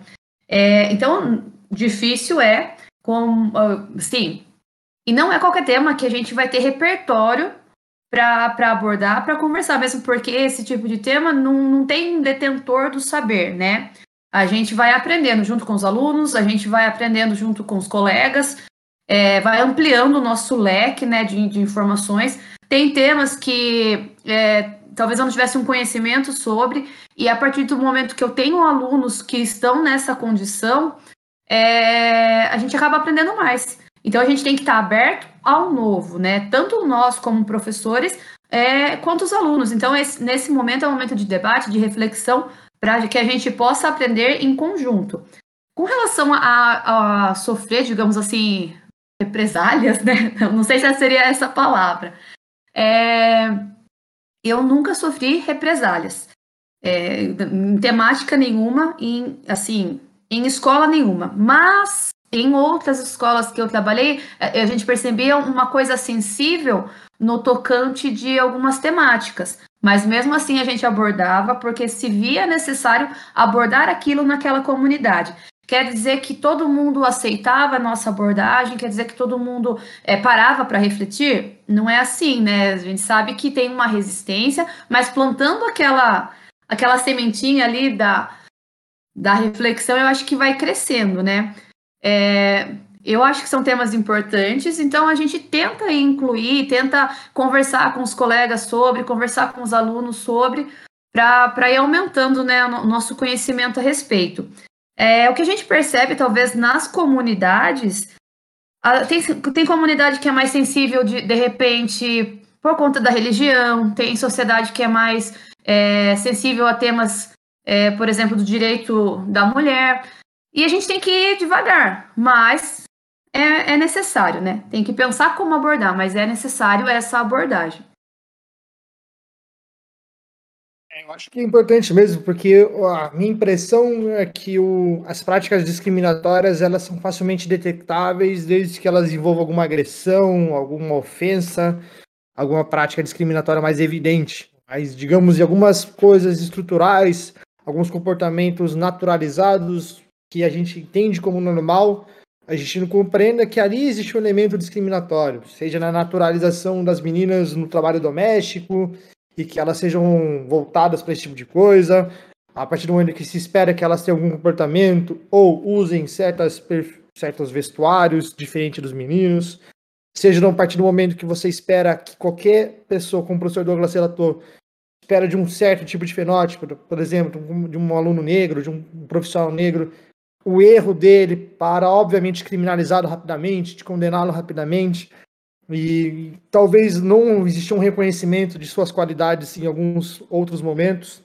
É, então, difícil é, com, sim, e não é qualquer tema que a gente vai ter repertório para abordar, para conversar, mesmo porque esse tipo de tema não, não tem detentor do saber, né? A gente vai aprendendo junto com os alunos, a gente vai aprendendo junto com os colegas, é, vai ampliando o nosso leque né, de, de informações tem temas que é, talvez eu não tivesse um conhecimento sobre, e a partir do momento que eu tenho alunos que estão nessa condição, é, a gente acaba aprendendo mais. Então a gente tem que estar aberto ao novo, né? Tanto nós como professores, é, quanto os alunos. Então, esse, nesse momento é um momento de debate, de reflexão, para que a gente possa aprender em conjunto. Com relação a, a sofrer, digamos assim, represálias, né? Não sei se seria essa palavra. É, eu nunca sofri represálias. É, em temática nenhuma, em, assim, em escola nenhuma. Mas em outras escolas que eu trabalhei, é, a gente percebia uma coisa sensível no tocante de algumas temáticas. Mas mesmo assim a gente abordava porque se via necessário abordar aquilo naquela comunidade. Quer dizer que todo mundo aceitava a nossa abordagem? Quer dizer que todo mundo é, parava para refletir? Não é assim, né? A gente sabe que tem uma resistência, mas plantando aquela, aquela sementinha ali da, da reflexão, eu acho que vai crescendo, né? É, eu acho que são temas importantes, então a gente tenta incluir, tenta conversar com os colegas sobre, conversar com os alunos sobre, para ir aumentando né, o nosso conhecimento a respeito. É, o que a gente percebe, talvez, nas comunidades, tem, tem comunidade que é mais sensível, de, de repente, por conta da religião, tem sociedade que é mais é, sensível a temas, é, por exemplo, do direito da mulher. E a gente tem que ir devagar, mas é, é necessário, né? Tem que pensar como abordar, mas é necessário essa abordagem. É, eu acho que é importante mesmo, porque a minha impressão é que o, as práticas discriminatórias elas são facilmente detectáveis desde que elas envolvam alguma agressão, alguma ofensa, alguma prática discriminatória mais evidente. Mas, digamos, em algumas coisas estruturais, alguns comportamentos naturalizados que a gente entende como normal, a gente não compreenda que ali existe um elemento discriminatório, seja na naturalização das meninas no trabalho doméstico e que elas sejam voltadas para esse tipo de coisa, a partir do momento que se espera que elas tenham algum comportamento ou usem certas, certos vestuários diferente dos meninos, seja a partir do momento que você espera que qualquer pessoa, como o professor Douglas relatou, espera de um certo tipo de fenótipo, por exemplo, de um aluno negro, de um profissional negro, o erro dele para, obviamente, criminalizá-lo rapidamente, de condená-lo rapidamente. E talvez não existia um reconhecimento de suas qualidades em alguns outros momentos.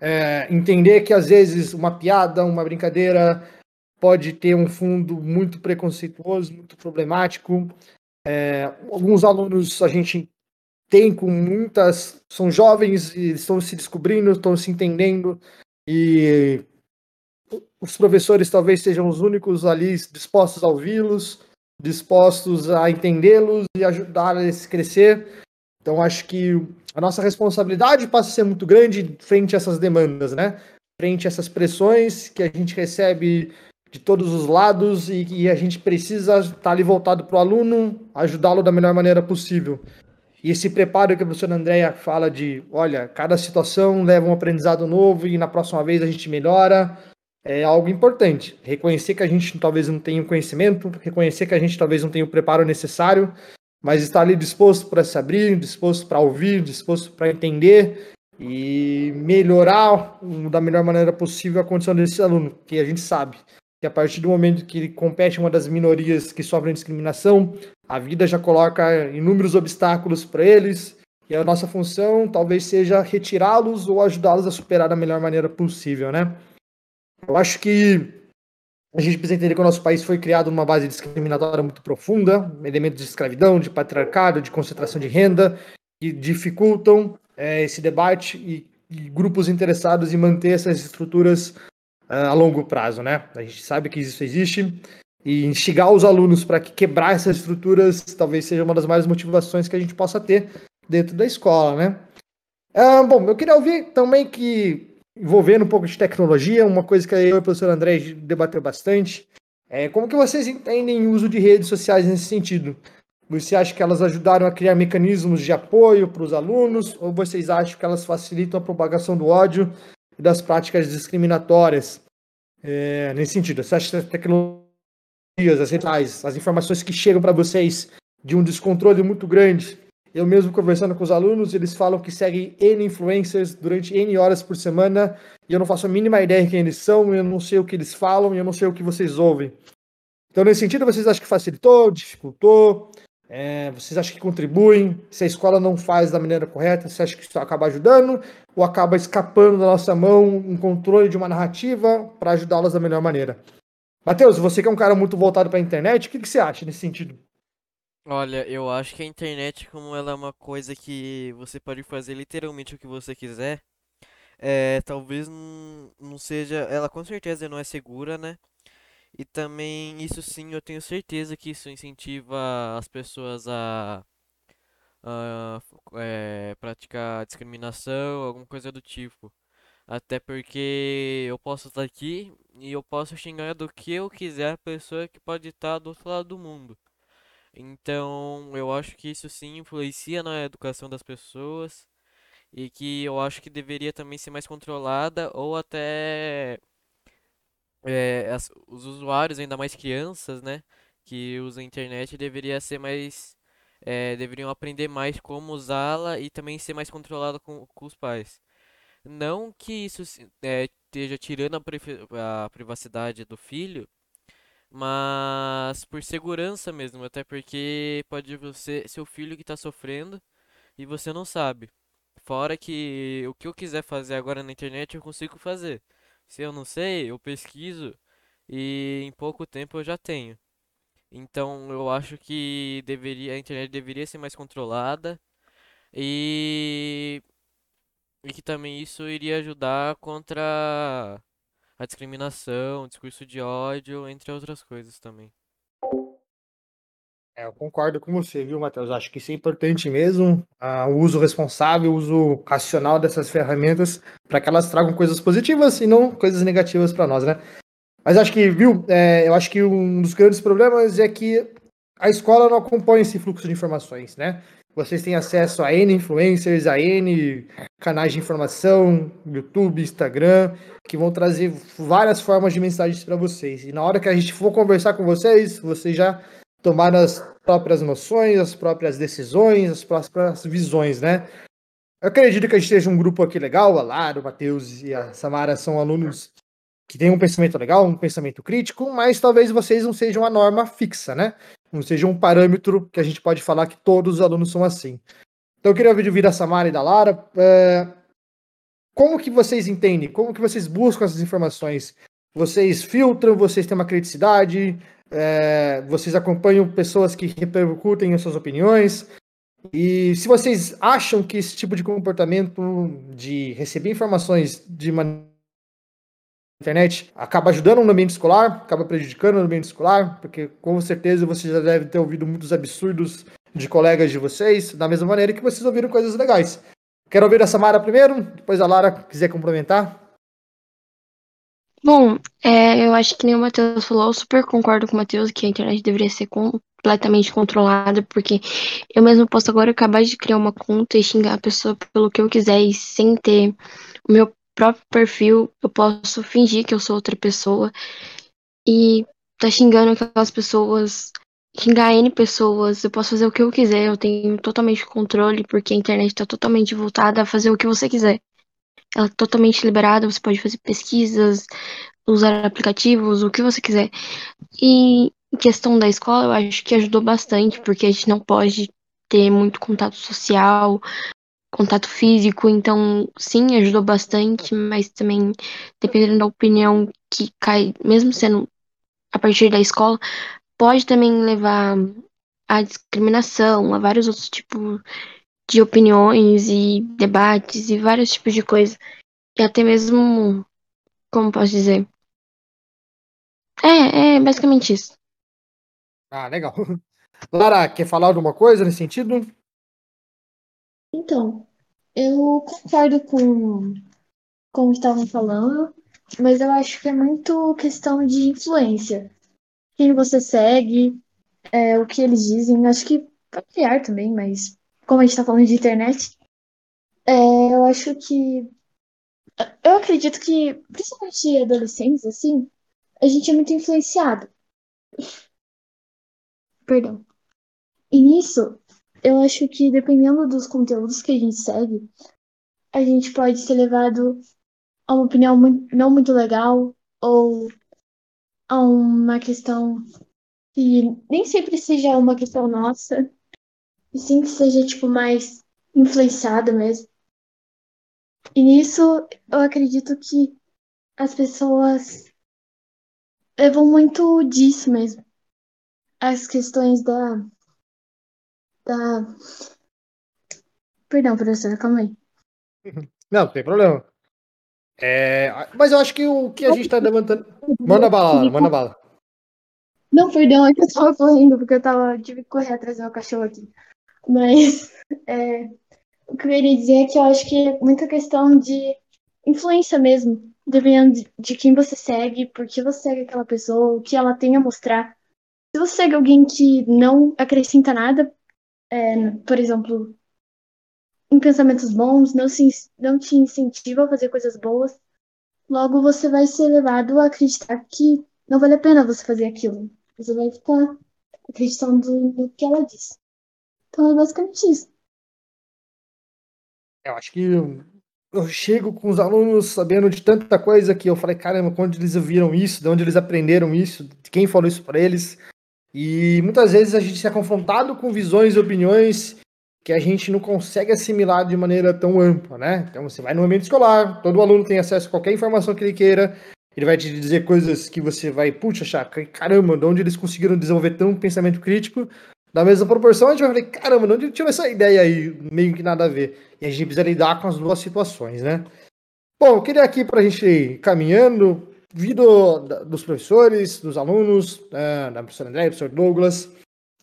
É, entender que às vezes uma piada, uma brincadeira pode ter um fundo muito preconceituoso, muito problemático. É, alguns alunos a gente tem com muitas. são jovens e estão se descobrindo, estão se entendendo e os professores talvez sejam os únicos ali dispostos a ouvi-los, dispostos a entendê-los e ajudar eles a crescer. Então, acho que a nossa responsabilidade passa a ser muito grande frente a essas demandas, né? Frente a essas pressões que a gente recebe de todos os lados e que a gente precisa estar ali voltado para o aluno, ajudá-lo da melhor maneira possível. E esse preparo que a professora Andréia fala de, olha, cada situação leva um aprendizado novo e na próxima vez a gente melhora, é algo importante. Reconhecer que a gente talvez não tenha o conhecimento, reconhecer que a gente talvez não tenha o preparo necessário, mas estar ali disposto para se abrir, disposto para ouvir, disposto para entender e melhorar da melhor maneira possível a condição desse aluno, que a gente sabe que a partir do momento que ele compete uma das minorias que sofrem discriminação, a vida já coloca inúmeros obstáculos para eles, e a nossa função talvez seja retirá-los ou ajudá-los a superar da melhor maneira possível, né? Eu acho que a gente precisa entender que o nosso país foi criado numa base discriminatória muito profunda, elementos de escravidão, de patriarcado, de concentração de renda, que dificultam é, esse debate e, e, grupos interessados em manter essas estruturas a longo prazo, né? A gente sabe que isso existe e instigar os alunos para que quebrar essas estruturas talvez seja uma das maiores motivações que a gente possa ter dentro da escola, né? Uh, bom, eu queria ouvir também que envolvendo um pouco de tecnologia, uma coisa que eu e o professor André debateu bastante. É, como que vocês entendem o uso de redes sociais nesse sentido? Você acha que elas ajudaram a criar mecanismos de apoio para os alunos ou vocês acham que elas facilitam a propagação do ódio das práticas discriminatórias? É, nesse sentido, você acha que as tecnologias, as redes, as informações que chegam para vocês de um descontrole muito grande eu mesmo conversando com os alunos, eles falam que seguem N influencers durante N horas por semana e eu não faço a mínima ideia de quem eles são, eu não sei o que eles falam e eu não sei o que vocês ouvem. Então, nesse sentido, vocês acham que facilitou, dificultou? É, vocês acham que contribuem? Se a escola não faz da maneira correta, você acha que isso acaba ajudando ou acaba escapando da nossa mão um controle de uma narrativa para ajudá-las da melhor maneira? Matheus, você que é um cara muito voltado para a internet, o que, que você acha nesse sentido? Olha, eu acho que a internet, como ela é uma coisa que você pode fazer literalmente o que você quiser, é, talvez não, não seja. Ela com certeza não é segura, né? E também, isso sim, eu tenho certeza que isso incentiva as pessoas a, a é, praticar discriminação, alguma coisa do tipo. Até porque eu posso estar aqui e eu posso xingar do que eu quiser a pessoa que pode estar do outro lado do mundo. Então, eu acho que isso sim influencia na educação das pessoas e que eu acho que deveria também ser mais controlada ou até é, as- os usuários, ainda mais crianças, né, que usam a internet, deveria ser mais, é, deveriam aprender mais como usá-la e também ser mais controlado com, com os pais. Não que isso é, esteja tirando a, a privacidade do filho, mas por segurança mesmo, até porque pode você, seu filho que está sofrendo e você não sabe. Fora que o que eu quiser fazer agora na internet eu consigo fazer. Se eu não sei, eu pesquiso e em pouco tempo eu já tenho. Então eu acho que deveria, a internet deveria ser mais controlada e, e que também isso iria ajudar contra a discriminação, o discurso de ódio, entre outras coisas também. É, eu concordo com você, viu, Matheus? Acho que isso é importante mesmo, ah, o uso responsável, o uso racional dessas ferramentas, para que elas tragam coisas positivas e não coisas negativas para nós, né? Mas acho que, viu, é, eu acho que um dos grandes problemas é que a escola não acompanha esse fluxo de informações, né? Vocês têm acesso a N influencers, a N canais de informação, YouTube, Instagram, que vão trazer várias formas de mensagens para vocês. E na hora que a gente for conversar com vocês, vocês já tomaram as próprias noções, as próprias decisões, as próprias visões, né? Eu acredito que a gente esteja um grupo aqui legal, a Lara, o Matheus e a Samara são alunos que têm um pensamento legal, um pensamento crítico, mas talvez vocês não sejam a norma fixa, né? Não seja um parâmetro que a gente pode falar que todos os alunos são assim. Então eu queria ouvir da Samara e da Lara. É... Como que vocês entendem? Como que vocês buscam essas informações? Vocês filtram? Vocês têm uma criticidade? É... Vocês acompanham pessoas que repercutem as suas opiniões? E se vocês acham que esse tipo de comportamento de receber informações de maneira internet acaba ajudando no ambiente escolar, acaba prejudicando no ambiente escolar, porque com certeza você já deve ter ouvido muitos absurdos de colegas de vocês, da mesma maneira que vocês ouviram coisas legais. Quero ouvir a Samara primeiro, depois a Lara quiser complementar. Bom, é, eu acho que nem o Matheus falou, eu super concordo com o Matheus que a internet deveria ser completamente controlada, porque eu mesmo posso agora acabar de criar uma conta e xingar a pessoa pelo que eu quiser e sem ter o meu próprio perfil, eu posso fingir que eu sou outra pessoa e tá xingando aquelas pessoas, xingar N pessoas, eu posso fazer o que eu quiser, eu tenho totalmente controle, porque a internet tá totalmente voltada a fazer o que você quiser. Ela é totalmente liberada, você pode fazer pesquisas, usar aplicativos, o que você quiser. E em questão da escola, eu acho que ajudou bastante, porque a gente não pode ter muito contato social, contato físico, então sim, ajudou bastante, mas também dependendo da opinião que cai, mesmo sendo a partir da escola, pode também levar à discriminação, a vários outros tipos de opiniões e debates e vários tipos de coisas. E até mesmo, como posso dizer? É, é basicamente isso. Ah, legal. Lara, quer falar alguma coisa nesse sentido? Então, eu concordo com, com o que estavam falando, mas eu acho que é muito questão de influência. Quem você segue, é, o que eles dizem, acho que familiar também, mas como a gente tá falando de internet, é, eu acho que. Eu acredito que, principalmente adolescentes, assim, a gente é muito influenciado. Perdão. E nisso, eu acho que dependendo dos conteúdos que a gente segue, a gente pode ser levado a uma opinião muito, não muito legal ou a uma questão que nem sempre seja uma questão nossa, e sim que seja tipo mais influenciada mesmo. E nisso eu acredito que as pessoas levam muito disso mesmo. As questões da. da. Perdão, professor, calma aí. Não, não tem problema. É, mas eu acho que o que a gente está levantando. Manda bala, manda bala. Não, perdão, é que eu tava correndo, porque eu tava, tive que correr atrás do meu cachorro aqui. Mas é, o que eu queria dizer é que eu acho que é muita questão de influência mesmo, dependendo de, quem você segue, por que você segue aquela pessoa, o que ela tem a mostrar. Se você segue alguém que não acrescenta nada, é, por exemplo, em pensamentos bons, não, se, não te incentiva a fazer coisas boas, logo você vai ser levado a acreditar que não vale a pena você fazer aquilo. Você vai ficar acreditando no que ela disse. Então é basicamente isso. Eu acho que eu chego com os alunos sabendo de tanta coisa que eu falei, caramba, quando eles viram isso, de onde eles aprenderam isso, de quem falou isso para eles. E muitas vezes a gente é confrontado com visões e opiniões que a gente não consegue assimilar de maneira tão ampla, né? Então você vai no ambiente escolar, todo aluno tem acesso a qualquer informação que ele queira, ele vai te dizer coisas que você vai, puxa, achar, caramba, de onde eles conseguiram desenvolver tão pensamento crítico, da mesma proporção, a gente vai falar, caramba, ele tirou essa ideia aí, meio que nada a ver. E a gente precisa lidar com as duas situações, né? Bom, eu queria aqui para a gente ir caminhando, vindo dos professores, dos alunos, né, da professora André, do professor Douglas,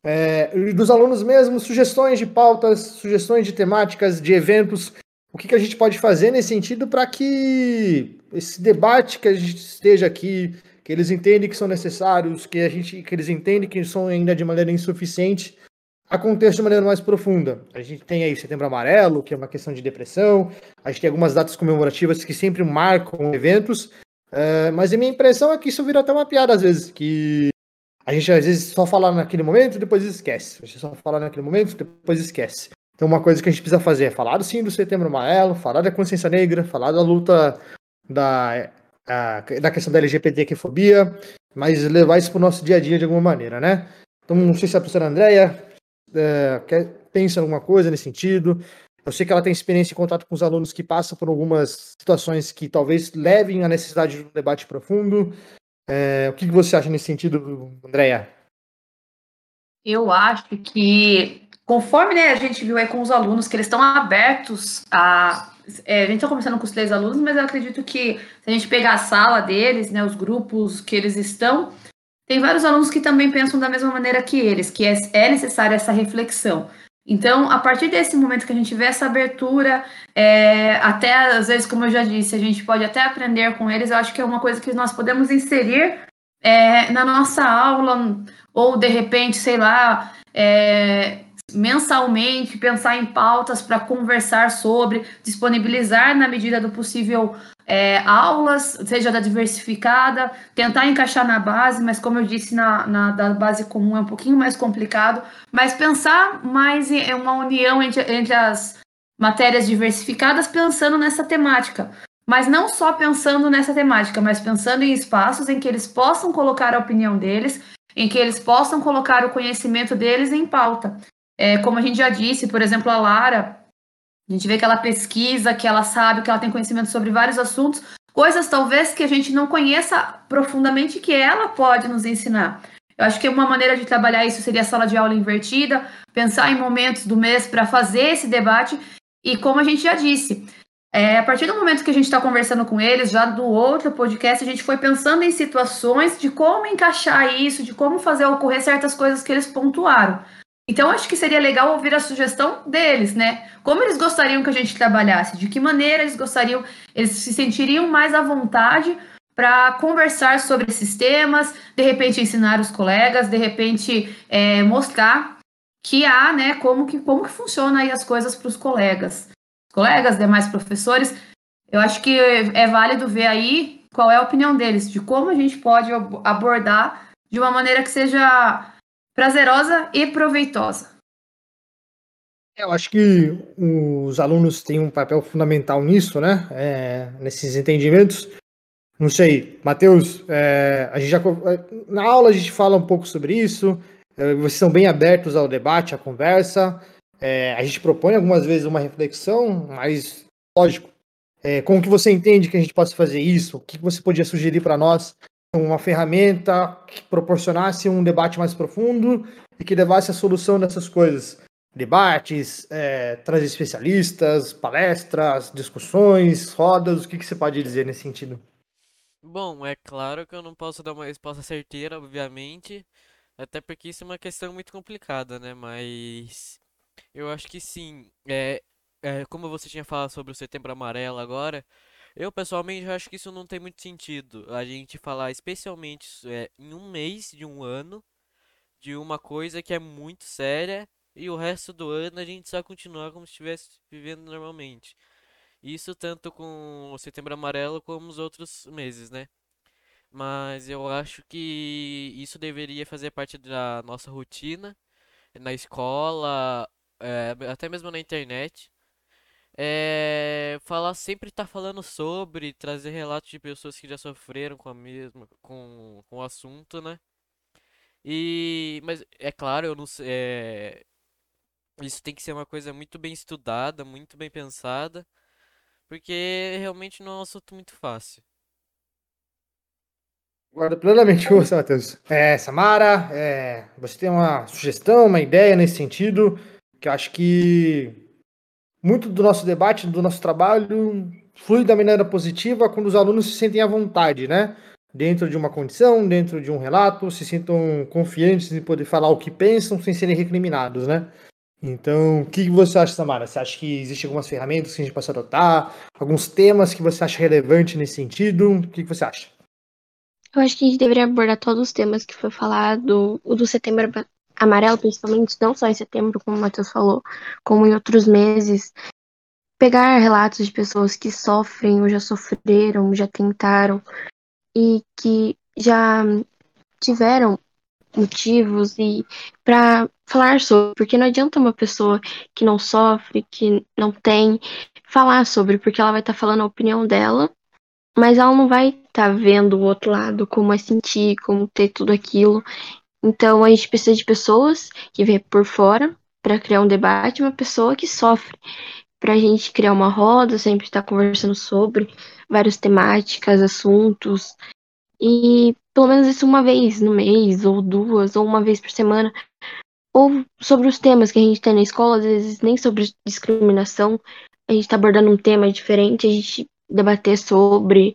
é, dos alunos mesmo, sugestões de pautas, sugestões de temáticas, de eventos, o que, que a gente pode fazer nesse sentido para que esse debate que a gente esteja aqui, que eles entendem que são necessários, que a gente, que eles entendem que são ainda de maneira insuficiente, aconteça de maneira mais profunda. A gente tem aí Setembro Amarelo, que é uma questão de depressão, a gente tem algumas datas comemorativas que sempre marcam eventos, uh, mas a minha impressão é que isso vira até uma piada às vezes, que a gente às vezes só fala naquele momento e depois esquece. A gente só fala naquele momento e depois esquece. Então, uma coisa que a gente precisa fazer é falar sim do Setembro Amarelo, falar da consciência negra, falar da luta da, a, da questão da LGBTQ-fobia, mas levar isso para o nosso dia a dia de alguma maneira, né? Então, não sei se a professora Andréia é, pensa em alguma coisa nesse sentido. Eu sei que ela tem experiência em contato com os alunos que passam por algumas situações que talvez levem à necessidade de um debate profundo. É, o que você acha nesse sentido, Andréia? Eu acho que Conforme né, a gente viu aí com os alunos que eles estão abertos a. É, a gente está conversando com os três alunos, mas eu acredito que se a gente pegar a sala deles, né, os grupos que eles estão, tem vários alunos que também pensam da mesma maneira que eles, que é, é necessária essa reflexão. Então, a partir desse momento que a gente vê essa abertura, é, até às vezes, como eu já disse, a gente pode até aprender com eles, eu acho que é uma coisa que nós podemos inserir é, na nossa aula, ou de repente, sei lá, é, mensalmente, pensar em pautas para conversar sobre, disponibilizar na medida do possível é, aulas, seja da diversificada, tentar encaixar na base, mas como eu disse, na, na da base comum é um pouquinho mais complicado, mas pensar mais em uma união entre, entre as matérias diversificadas, pensando nessa temática. Mas não só pensando nessa temática, mas pensando em espaços em que eles possam colocar a opinião deles, em que eles possam colocar o conhecimento deles em pauta. É, como a gente já disse, por exemplo, a Lara, a gente vê que ela pesquisa, que ela sabe, que ela tem conhecimento sobre vários assuntos, coisas talvez que a gente não conheça profundamente que ela pode nos ensinar. Eu acho que uma maneira de trabalhar isso seria a sala de aula invertida, pensar em momentos do mês para fazer esse debate. E como a gente já disse, é, a partir do momento que a gente está conversando com eles, já do outro podcast, a gente foi pensando em situações de como encaixar isso, de como fazer ocorrer certas coisas que eles pontuaram. Então, acho que seria legal ouvir a sugestão deles, né? Como eles gostariam que a gente trabalhasse, de que maneira eles gostariam, eles se sentiriam mais à vontade para conversar sobre esses temas, de repente ensinar os colegas, de repente é, mostrar que há, né, como que, como que funciona aí as coisas para os colegas. Colegas, demais professores, eu acho que é válido ver aí qual é a opinião deles, de como a gente pode abordar de uma maneira que seja prazerosa e proveitosa. Eu acho que os alunos têm um papel fundamental nisso, né? É, nesses entendimentos. Não sei, Matheus, é, a gente já na aula a gente fala um pouco sobre isso. É, vocês são bem abertos ao debate, à conversa. É, a gente propõe algumas vezes uma reflexão, mas lógico, é, como que você entende que a gente possa fazer isso? O que você podia sugerir para nós uma ferramenta que proporcionasse um debate mais profundo e que levasse a solução dessas coisas. Debates, é, trazer especialistas, palestras, discussões, rodas, o que, que você pode dizer nesse sentido? Bom, é claro que eu não posso dar uma resposta certeira, obviamente, até porque isso é uma questão muito complicada, né? Mas eu acho que sim. É, é, como você tinha falado sobre o Setembro Amarelo agora, eu pessoalmente acho que isso não tem muito sentido. A gente falar especialmente é, em um mês de um ano de uma coisa que é muito séria e o resto do ano a gente só continuar como se estivesse vivendo normalmente. Isso tanto com o Setembro Amarelo como os outros meses, né? Mas eu acho que isso deveria fazer parte da nossa rotina na escola, é, até mesmo na internet. É, falar sempre estar tá falando sobre, trazer relatos de pessoas que já sofreram com a mesma, com, com o assunto, né? E, mas é claro, eu não sei, é, isso tem que ser uma coisa muito bem estudada, muito bem pensada, porque realmente não é um assunto muito fácil. Guardo plenamente com você, Matheus. É, Samara, é, você tem uma sugestão, uma ideia nesse sentido, que eu acho que muito do nosso debate, do nosso trabalho, flui da maneira positiva quando os alunos se sentem à vontade, né? Dentro de uma condição, dentro de um relato, se sintam confiantes em poder falar o que pensam sem serem recriminados, né? Então, o que você acha, Samara? Você acha que existem algumas ferramentas que a gente possa adotar? Alguns temas que você acha relevante nesse sentido? O que você acha? Eu acho que a gente deveria abordar todos os temas que foi falado, o do setembro amarelo, principalmente, não só em setembro, como o Matheus falou, como em outros meses. Pegar relatos de pessoas que sofrem ou já sofreram, já tentaram e que já tiveram motivos e para falar sobre, porque não adianta uma pessoa que não sofre, que não tem, falar sobre, porque ela vai estar tá falando a opinião dela, mas ela não vai estar tá vendo o outro lado, como é sentir, como ter tudo aquilo. Então a gente precisa de pessoas que vêm por fora para criar um debate, uma pessoa que sofre, para a gente criar uma roda, sempre estar tá conversando sobre várias temáticas, assuntos, e pelo menos isso uma vez no mês, ou duas, ou uma vez por semana. Ou sobre os temas que a gente tem na escola, às vezes nem sobre discriminação, a gente está abordando um tema diferente, a gente debater sobre,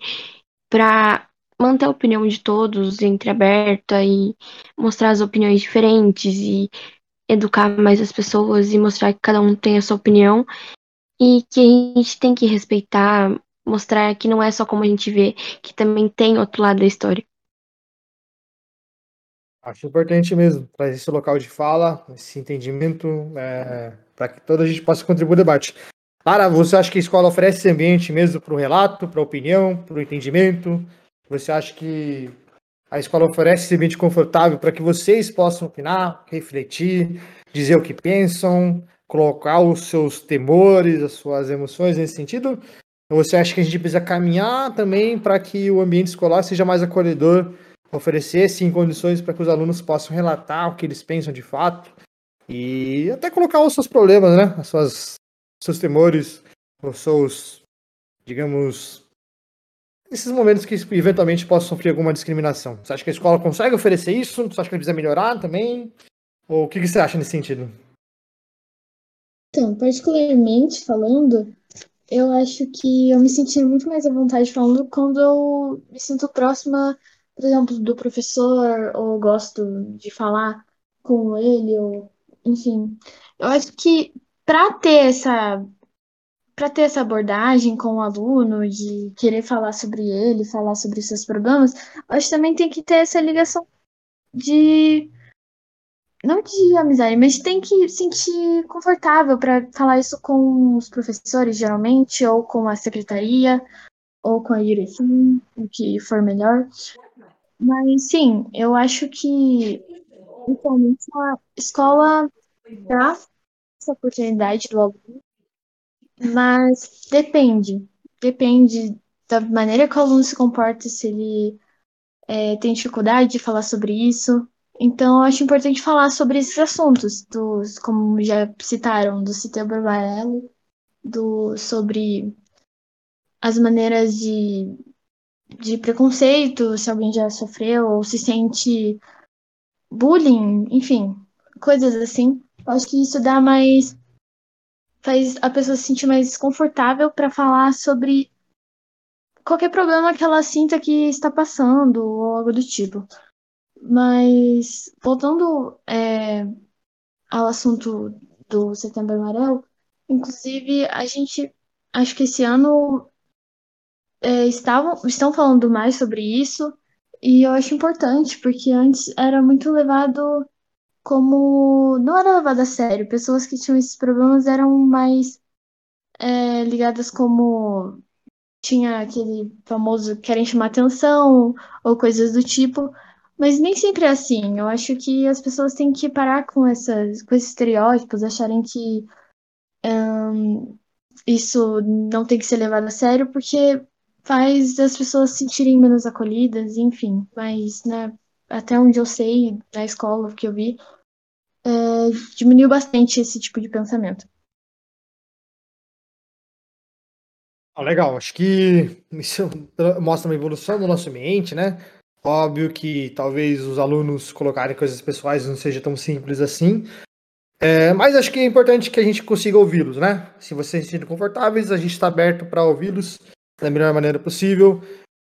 para manter a opinião de todos entreaberta e mostrar as opiniões diferentes e educar mais as pessoas e mostrar que cada um tem a sua opinião e que a gente tem que respeitar mostrar que não é só como a gente vê, que também tem outro lado da história. Acho importante mesmo trazer esse local de fala, esse entendimento, é, para que toda a gente possa contribuir no debate. Lara, você acha que a escola oferece esse ambiente mesmo para o relato, para a opinião, para o entendimento? Você acha que a escola oferece esse ambiente confortável para que vocês possam opinar, refletir, dizer o que pensam, colocar os seus temores, as suas emoções nesse sentido? Você acha que a gente precisa caminhar também para que o ambiente escolar seja mais acolhedor, oferecer sim condições para que os alunos possam relatar o que eles pensam de fato e até colocar os seus problemas, né? As suas seus temores, os seus, digamos, esses momentos que eventualmente possam sofrer alguma discriminação. Você acha que a escola consegue oferecer isso? Você acha que precisa melhorar também? Ou o que você acha nesse sentido? Então, particularmente falando, eu acho que eu me senti muito mais à vontade falando quando eu me sinto próxima, por exemplo, do professor, ou gosto de falar com ele, ou enfim. Eu acho que para ter essa para ter essa abordagem com o aluno, de querer falar sobre ele, falar sobre seus problemas, acho que também tem que ter essa ligação de não de amizade, mas tem que sentir confortável para falar isso com os professores, geralmente, ou com a secretaria, ou com a direção, o que for melhor. Mas sim, eu acho que atualmente a escola dá essa oportunidade do aluno, mas depende. Depende da maneira que o aluno se comporta, se ele é, tem dificuldade de falar sobre isso, então, eu acho importante falar sobre esses assuntos, dos, como já citaram, do Setembro Amarelo, do, sobre as maneiras de de preconceito, se alguém já sofreu ou se sente bullying, enfim, coisas assim. Eu acho que isso dá mais faz a pessoa se sentir mais confortável para falar sobre qualquer problema que ela sinta que está passando ou algo do tipo. Mas voltando é, ao assunto do Setembro Amarelo, inclusive a gente acho que esse ano é, estavam estão falando mais sobre isso e eu acho importante porque antes era muito levado como não era levado a sério. Pessoas que tinham esses problemas eram mais é, ligadas como tinha aquele famoso querem chamar atenção ou coisas do tipo, mas nem sempre é assim. Eu acho que as pessoas têm que parar com essas com esses estereótipos, acharem que isso não tem que ser levado a sério, porque faz as pessoas se sentirem menos acolhidas, enfim. Mas, né, até onde eu sei, na escola que eu vi, é, diminuiu bastante esse tipo de pensamento. Ah, legal, acho que isso mostra uma evolução do nosso ambiente, né? Óbvio que talvez os alunos colocarem coisas pessoais não seja tão simples assim, é, mas acho que é importante que a gente consiga ouvi-los, né? Se vocês se sentem confortáveis, a gente está aberto para ouvi-los da melhor maneira possível.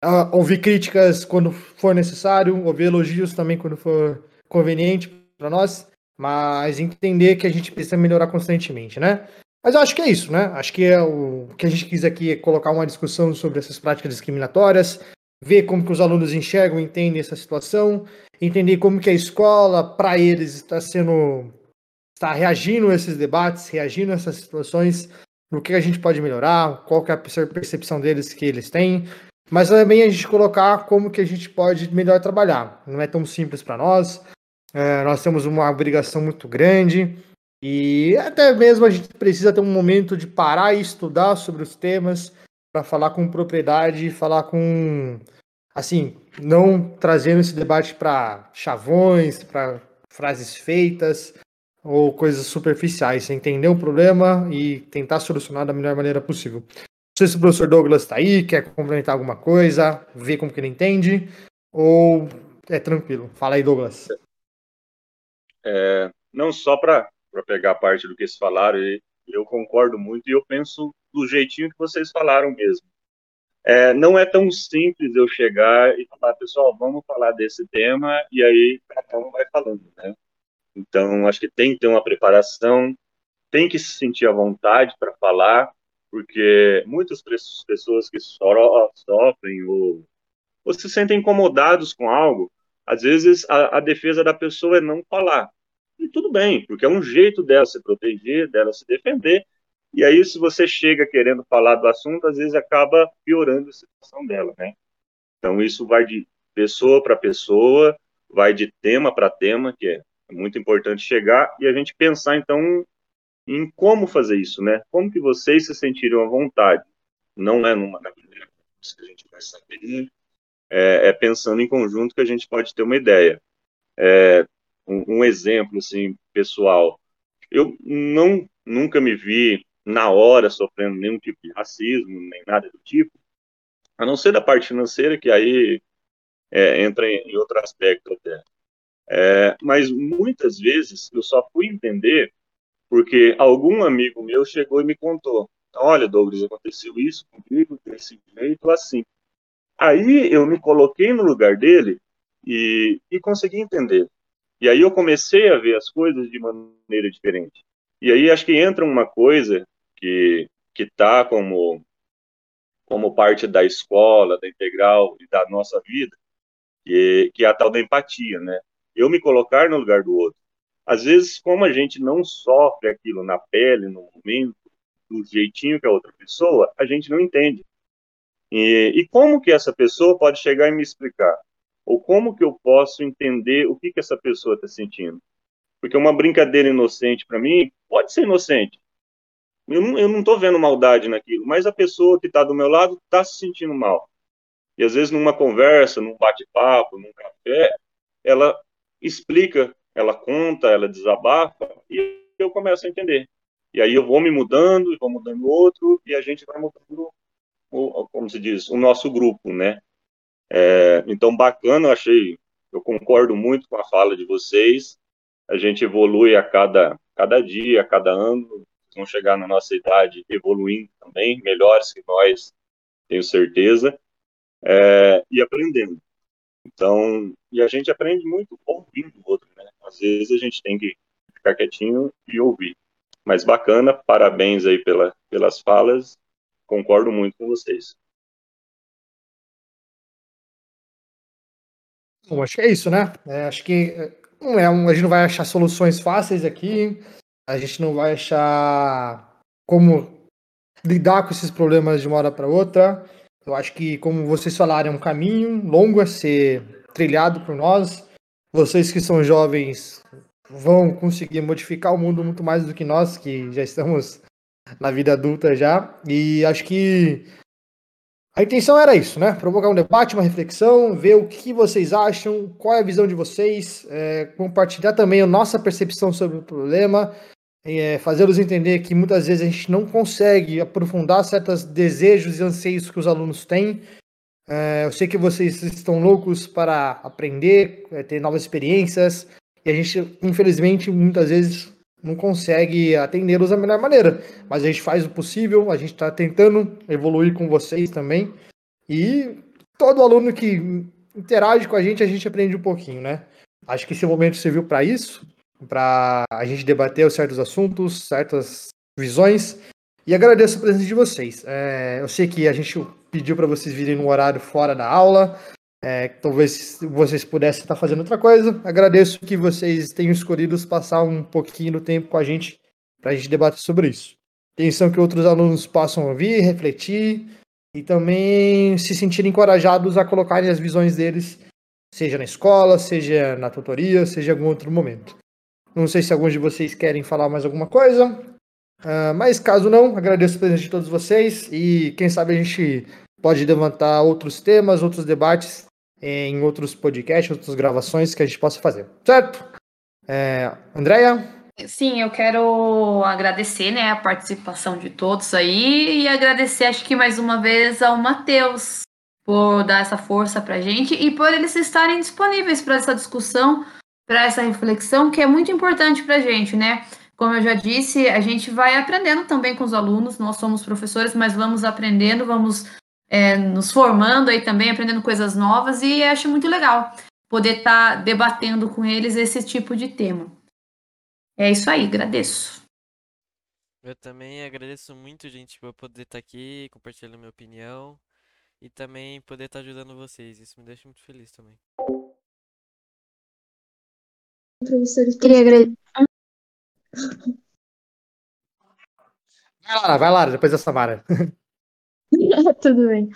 Uh, ouvir críticas quando for necessário, ouvir elogios também quando for conveniente para nós, mas entender que a gente precisa melhorar constantemente, né? Mas eu acho que é isso, né? Acho que é o, o que a gente quis aqui é colocar uma discussão sobre essas práticas discriminatórias, ver como que os alunos enxergam entendem essa situação, entender como que a escola, para eles, está sendo está reagindo a esses debates, reagindo a essas situações, no que a gente pode melhorar, qual que é a percepção deles que eles têm, mas também a gente colocar como que a gente pode melhor trabalhar. Não é tão simples para nós, é, nós temos uma obrigação muito grande e até mesmo a gente precisa ter um momento de parar e estudar sobre os temas para falar com propriedade, falar com assim, não trazendo esse debate para chavões, para frases feitas, ou coisas superficiais, entender o problema e tentar solucionar da melhor maneira possível. Sei se o professor Douglas está aí, quer complementar alguma coisa, ver como que ele entende, ou é tranquilo. Fala aí, Douglas. É, não só para pegar parte do que eles falaram, eu concordo muito e eu penso do jeitinho que vocês falaram mesmo. É, não é tão simples eu chegar e falar, pessoal, vamos falar desse tema, e aí cada um vai falando, né? Então, acho que tem que ter uma preparação, tem que se sentir à vontade para falar, porque muitas pessoas que sofrem ou, ou se sentem incomodados com algo, às vezes a, a, defesa da pessoa é não falar. E tudo bem, porque é um jeito dela se proteger, dela se defender. E aí, se você chega querendo falar do assunto, às vezes acaba piorando a situação dela, né? Então, isso vai de pessoa para pessoa, vai de tema para tema, que é muito importante chegar e a gente pensar, então, em como fazer isso, né? Como que vocês se sentiriam à vontade. Não é numa cabine que a gente vai saber, é, é, pensando em conjunto que a gente pode ter uma ideia. É, um, um, exemplo, assim, pessoal. Eu não, nunca me vi na hora sofrendo nenhum tipo de racismo, nem nada do tipo, a não ser da parte financeira, que aí é, entra em outro aspecto até. É, mas muitas vezes eu só fui entender porque algum amigo meu chegou e me contou: Olha, Douglas, aconteceu isso comigo, desse jeito, assim. Aí eu me coloquei no lugar dele e, e consegui entender. E aí eu comecei a ver as coisas de maneira diferente. E aí acho que entra uma coisa que que está como como parte da escola, da integral e da nossa vida, que, que é a tal da empatia, né? eu me colocar no lugar do outro. Às vezes, como a gente não sofre aquilo na pele, no momento, do jeitinho que a outra pessoa, a gente não entende. E, e como que essa pessoa pode chegar e me explicar? Ou como que eu posso entender o que que essa pessoa está sentindo? Porque uma brincadeira inocente para mim pode ser inocente. Eu não estou vendo maldade naquilo, mas a pessoa que está do meu lado está se sentindo mal. E às vezes numa conversa, num bate-papo, num café, ela explica, ela conta, ela desabafa, e eu começo a entender. E aí eu vou me mudando, vou mudando outro, e a gente vai mudando, o, como se diz, o nosso grupo, né? É, então, bacana, eu achei, eu concordo muito com a fala de vocês. A gente evolui a cada, cada dia, a cada ano. Vão chegar na nossa idade evoluindo também, melhores que nós, tenho certeza, é, e aprendendo. Então, e a gente aprende muito ouvindo o outro, né? Às vezes a gente tem que ficar quietinho e ouvir. Mas bacana, parabéns aí pela, pelas falas, concordo muito com vocês. Bom, acho que é isso, né? É, acho que não é um, a gente não vai achar soluções fáceis aqui, a gente não vai achar como lidar com esses problemas de uma hora para outra. Eu acho que, como vocês falaram, é um caminho longo a ser trilhado por nós. Vocês que são jovens vão conseguir modificar o mundo muito mais do que nós, que já estamos na vida adulta já. E acho que a intenção era isso, né? Provocar um debate, uma reflexão, ver o que vocês acham, qual é a visão de vocês, é, compartilhar também a nossa percepção sobre o problema, é, fazê-los entender que muitas vezes a gente não consegue aprofundar certos desejos e anseios que os alunos têm. É, eu sei que vocês estão loucos para aprender, é, ter novas experiências, e a gente, infelizmente, muitas vezes não consegue atendê-los da melhor maneira. Mas a gente faz o possível, a gente está tentando evoluir com vocês também. E todo aluno que interage com a gente, a gente aprende um pouquinho, né? Acho que esse momento serviu para isso, para a gente debater certos assuntos, certas visões. E agradeço a presença de vocês. É, eu sei que a gente pediu para vocês virem no horário fora da aula, é, talvez vocês pudessem estar fazendo outra coisa. Agradeço que vocês tenham escolhido passar um pouquinho do tempo com a gente para a gente debater sobre isso. Intenção que outros alunos possam ouvir, refletir e também se sentirem encorajados a colocarem as visões deles, seja na escola, seja na tutoria, seja em algum outro momento. Não sei se alguns de vocês querem falar mais alguma coisa, uh, mas caso não, agradeço a presença de todos vocês e quem sabe a gente pode levantar outros temas, outros debates em outros podcasts, outras gravações que a gente possa fazer. Certo? É, Andréia? Sim, eu quero agradecer né, a participação de todos aí e agradecer, acho que mais uma vez, ao Matheus por dar essa força para gente e por eles estarem disponíveis para essa discussão, para essa reflexão, que é muito importante para gente, né? Como eu já disse, a gente vai aprendendo também com os alunos, nós somos professores, mas vamos aprendendo, vamos é, nos formando aí também, aprendendo coisas novas, e acho muito legal poder estar tá debatendo com eles esse tipo de tema. É isso aí, agradeço. Eu também agradeço muito, gente, por poder estar tá aqui, compartilhando minha opinião e também poder estar tá ajudando vocês. Isso me deixa muito feliz também. Professores, queria agradecer. Vai lá, vai lá, depois da Samara. Tudo bem.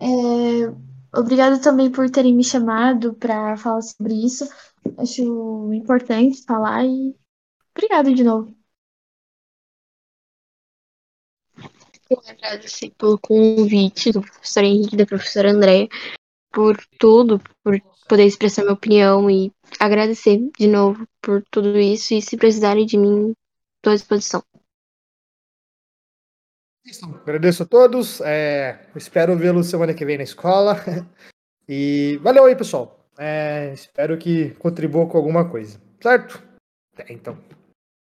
É, obrigada também por terem me chamado para falar sobre isso. Acho importante falar e obrigada de novo. Eu agradecer pelo convite do professor Henrique e da professora Andréia, por tudo, por poder expressar minha opinião e agradecer de novo por tudo isso. E se precisarem de mim, estou à disposição. Agradeço a todos. É, espero vê-los semana que vem na escola. E valeu aí, pessoal. É, espero que contribua com alguma coisa. Certo? É, então.